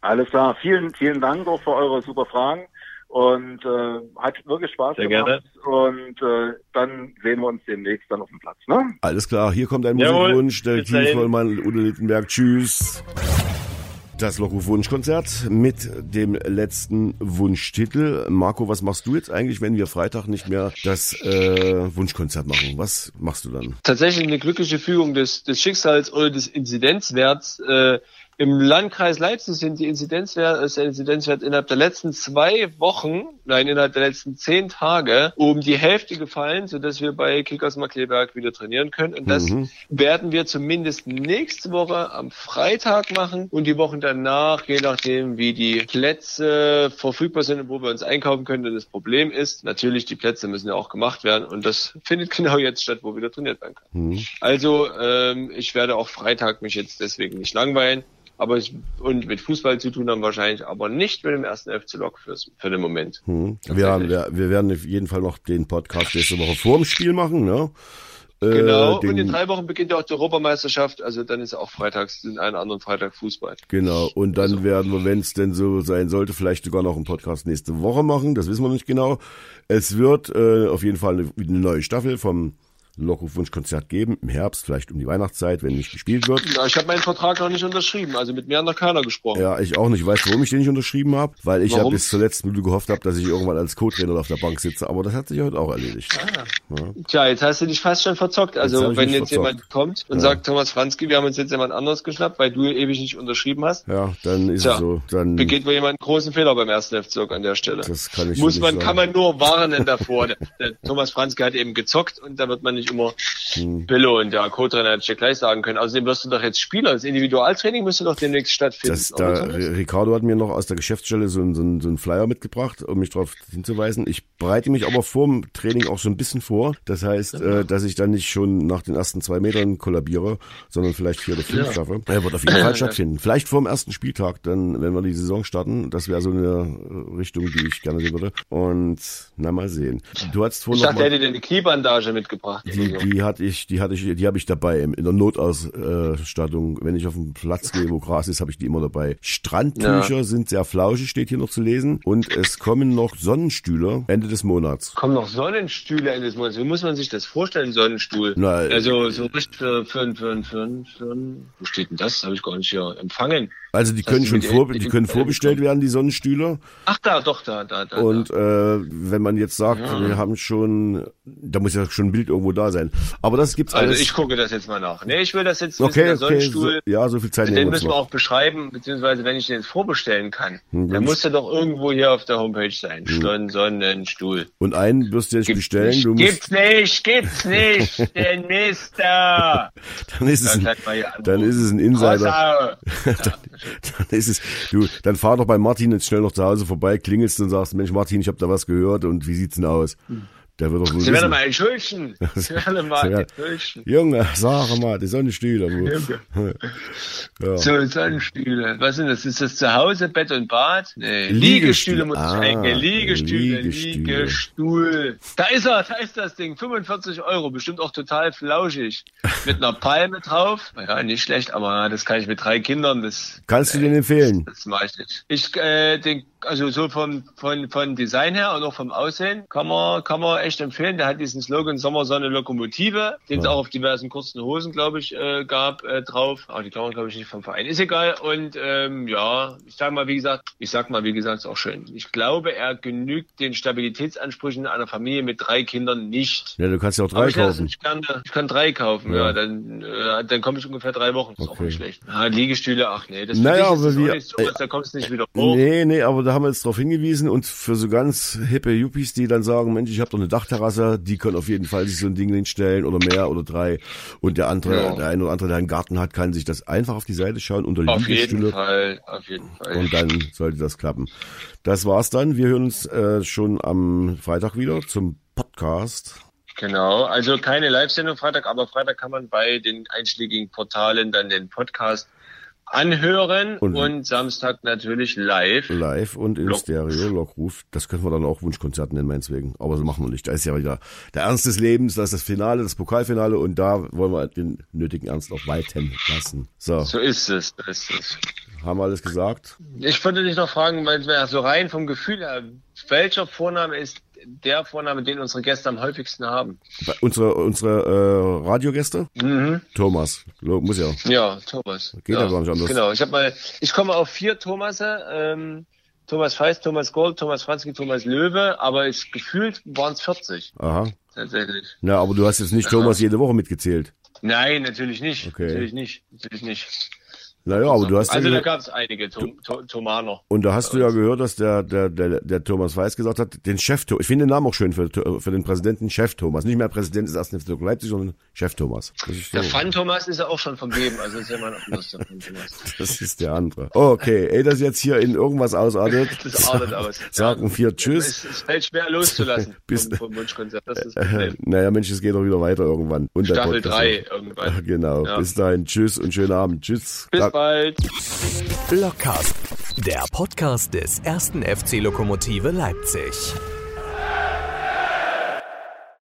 Alles klar, vielen, vielen Dank auch für eure super Fragen und äh, hat wirklich Spaß Sehr gemacht. Und äh, dann sehen wir uns demnächst dann auf dem Platz. Ne? Alles klar, hier kommt ein Jawohl, Musikwunsch, der dahin. Vollmann, Udo Littenberg. Tschüss. Das Lockruf-Wunschkonzert mit dem letzten Wunschtitel. Marco, was machst du jetzt eigentlich, wenn wir Freitag nicht mehr das äh, Wunschkonzert machen? Was machst du dann? Tatsächlich eine glückliche Fügung des, des Schicksals oder des Inzidenzwerts. Äh, Im Landkreis Leipzig sind die Inzidenzwert, ist der Inzidenzwert innerhalb der letzten zwei Wochen, nein, innerhalb der letzten zehn Tage um die Hälfte gefallen, sodass wir bei Kickers Markleberg wieder trainieren können. Und das Mhm. werden wir zumindest nächste Woche am Freitag machen und die Wochen danach, je nachdem, wie die Plätze verfügbar sind und wo wir uns einkaufen können. Denn das Problem ist, natürlich, die Plätze müssen ja auch gemacht werden und das findet genau jetzt statt, wo wieder trainiert werden kann. Mhm. Also ähm, ich werde auch Freitag mich jetzt deswegen nicht langweilen. Aber ich, und mit Fußball zu tun haben wahrscheinlich, aber nicht mit dem ersten FC Lok fürs, für den Moment. Mhm. Wir, haben, wir, wir werden auf jeden Fall noch den Podcast nächste Woche vor dem Spiel machen, ne? Äh, Genau. den- und in drei Wochen beginnt ja auch die Europameisterschaft. Also dann ist auch freitags, den einen anderen Freitag Fußball. Genau, und dann werden wir, wenn es denn so sein sollte, vielleicht sogar noch einen Podcast nächste Woche machen. Das wissen wir nicht genau. Es wird äh, auf jeden Fall eine, eine neue Staffel vom Lockruf-Wunschkonzert geben, im Herbst, vielleicht um die Weihnachtszeit, wenn nicht gespielt wird. Ja, ich habe meinen Vertrag noch nicht unterschrieben. Also mit mir hat noch keiner gesprochen. Ja, ich auch nicht. Weißt du, warum ich den nicht unterschrieben habe? Weil ich ja bis zur letzten Minute gehofft habe, dass ich irgendwann als Co-Trainer auf der Bank sitze. Aber das hat sich heute auch erledigt. Tja, jetzt hast du dich fast schon verzockt. Jetzt Also ich wenn jetzt verzockt. jemand kommt und Ja. sagt, Thomas Franzki, wir haben uns jetzt jemand anderes geschnappt, weil du ewig nicht unterschrieben hast, Ja, dann ist Tja, es so. Dann, begeht wohl jemand einen großen Fehler beim ersten FC an der Stelle. das kann ich Muss man, nicht kann sagen. man nur warnen davor. Der, der Thomas Franzke hat eben gezockt und da wird man nicht nicht immer Hm. Billo und der Co-Trainer hätte ich gleich sagen können. Außerdem wirst du doch jetzt Spieler. Das Individualtraining müsste doch demnächst stattfinden. Das, da? Ricardo hat mir noch aus der Geschäftsstelle so, einen- so, so einen Flyer mitgebracht, um mich darauf hinzuweisen. Ich bereite mich aber vorm Training auch so ein bisschen vor. Das heißt, äh, dass ich dann nicht schon nach den ersten zwei Metern kollabiere, sondern vielleicht vier oder fünf schaffe. Er wird auf jeden Fall stattfinden. Vielleicht vorm ersten Spieltag, dann, wenn wir die Saison starten. Das wäre so eine Richtung, die ich gerne sehen würde. Und na mal sehen. Du ich vorhin noch dachte, er hätte dir eine Kniebandage mitgebracht. die, oder so. die hatte ich, die hatte ich, die habe ich dabei in der Notausstattung. Wenn ich auf den Platz gehe, wo Gras ist, habe ich die immer dabei. Strandtücher sind sehr flauschig, steht hier noch zu lesen. Und es kommen noch Sonnenstühle Ende des Monats. Kommen noch Sonnenstühle Ende des Monats. Wie muss man sich das vorstellen, Sonnenstuhl? Na, also so richtig für, für, für, für, für, wo steht denn das? Habe ich gar nicht hier empfangen. Also die Das können schon vor, die können vorbestellt werden, die Sonnenstühle. Ach da, doch, da, da, da. Und äh, wenn man jetzt sagt, wir haben schon, da muss ja schon ein Bild irgendwo da sein. Aber das gibt's Also alles. ich gucke das jetzt mal nach. Nee, ich will das jetzt okay, der okay, so, Sonnenstuhl. ja, so viel Zeit nehmen Den müssen wir auch beschreiben, beziehungsweise wenn ich den jetzt vorbestellen kann, Hm, dann muss der doch irgendwo hier auf der Homepage sein. Son Sonnenstuhl. Und einen wirst du jetzt Gibt's bestellen. nicht, Du musst, gibt's nicht, gibt's nicht, den Mister. dann ist es Dann ein, dann ist es ein Insider. Rossau. dann ist es, du, dann fahr doch bei Martin jetzt schnell noch zu Hause vorbei, klingelst und sagst, Mensch Martin, ich habe da was gehört und wie sieht's denn aus? Der wird doch wohl Sie werden mal entschuldigen. Sie werden mal entschuldigen. Junge, sag mal, die Sonnenstühle. Ja. So, Sonnenstühle. Was sind das? Ist das zu Hause, Bett und Bad? Nee, Liegestühle. Liegestühle muss ich Ah, eingehen. Liegestühle, Liegestühle. Liegestuhl. Da ist er, da ist das Ding. 45 Euro, bestimmt auch total flauschig. Mit einer Palme drauf. Ja, nicht schlecht, aber das kann ich mit drei Kindern, das, Kannst du den empfehlen? das mache ich nicht. Ich, äh, den, also so vom, von, von Design her und auch vom Aussehen kann man, kann man echt empfehlen. Der hat diesen Slogan Sommersonne Lokomotive, den es Ja. auch auf diversen kurzen Hosen, glaube ich, äh, gab, äh, drauf. Aber die man, glaube ich, nicht vom Verein. Ist egal. Und ähm, ja, ich sag mal, wie gesagt, ich sag mal, wie gesagt, ist auch schön. Ich glaube, er genügt den Stabilitätsansprüchen einer Familie mit drei Kindern nicht. Ja, du kannst ja auch Aber drei ich, kaufen. ich, kann, ich kann drei kaufen, Ja. ja. dann, äh, dann komme ich ungefähr drei Wochen. Ist auch Okay. nicht schlecht. Ja, Liegestühle, ach nee, das, Naja, ist das auch wir- nicht so, da kommst du nicht wieder hoch. Nee, nee, aber da haben wir jetzt drauf hingewiesen und für so ganz hippe Yuppies, die dann sagen, Mensch, ich habe doch eine Dachterrasse, die können auf jeden Fall sich so ein Ding hinstellen oder mehr oder drei und der andere, Ja. der eine oder andere, der einen Garten hat, kann sich das einfach auf die Seite schauen unter Auf jeden Fall, auf jeden Fall. und dann sollte das klappen. Das war's dann. Wir hören uns äh, schon am Freitag wieder zum Podcast. Genau, also keine Live-Sendung Freitag, aber Freitag kann man bei den einschlägigen Portalen dann den Podcast anhören Und- und, Samstag natürlich live. Live und in Lockruf. Stereo, Lockruf. Das können wir dann auch Wunschkonzert nennen, meineswegen. Aber so machen wir nicht. Da ist ja wieder der Ernst des Lebens, das ist das Finale, das Pokalfinale und da wollen wir den nötigen Ernst auch walten lassen. So, So ist es, so ist es. haben wir alles gesagt? Ich würde dich noch fragen, weil wir so rein vom Gefühl her, welcher Vorname ist der Vorname, den unsere Gäste am häufigsten haben? Unsere, unsere äh, Radiogäste? Mhm. Thomas. Muss ja. Ja, Thomas. Geht ja, gar nicht anders. Genau, ich habe mal, ich komme auf vier Thomasse, ähm, Thomas Feist, Thomas Gold, Thomas Franzki, Thomas Löwe, aber es gefühlt waren es 40 Aha. tatsächlich. Na, aber du hast jetzt nicht Thomas jede Woche mitgezählt. Nein, natürlich nicht. Okay. Natürlich nicht. Natürlich nicht. Naja, aber du hast also ja, da gab es einige Tom, Tomaner. und da hast du ja gehört, dass der, der, der, der Thomas Weiß gesagt hat, den Chef, Tho- ich finde den Namen auch schön für, für den Präsidenten Chef Thomas. Nicht mehr Präsident des ersten FC Leipzig, sondern Chef Thomas. Ist, so, Der Fan Thomas ist ja auch schon vergeben, also ist ja der Fan Thomas. das ist der andere. Okay, ey, das jetzt hier in irgendwas ausartet. Das artet aus. Sagen wir Tschüss. Es, es fällt schwer loszulassen Bis- vom, vom Wunschkonzert. Das ist das Äh, Problem. naja, Mensch, es geht doch wieder weiter irgendwann. Und der Staffel Podcast 3 auch. irgendwann. Genau. Ja. Bis dahin. Tschüss und schönen Abend. Tschüss. Bis bald. Blockcast, der Podcast des ersten FC Lokomotive Leipzig.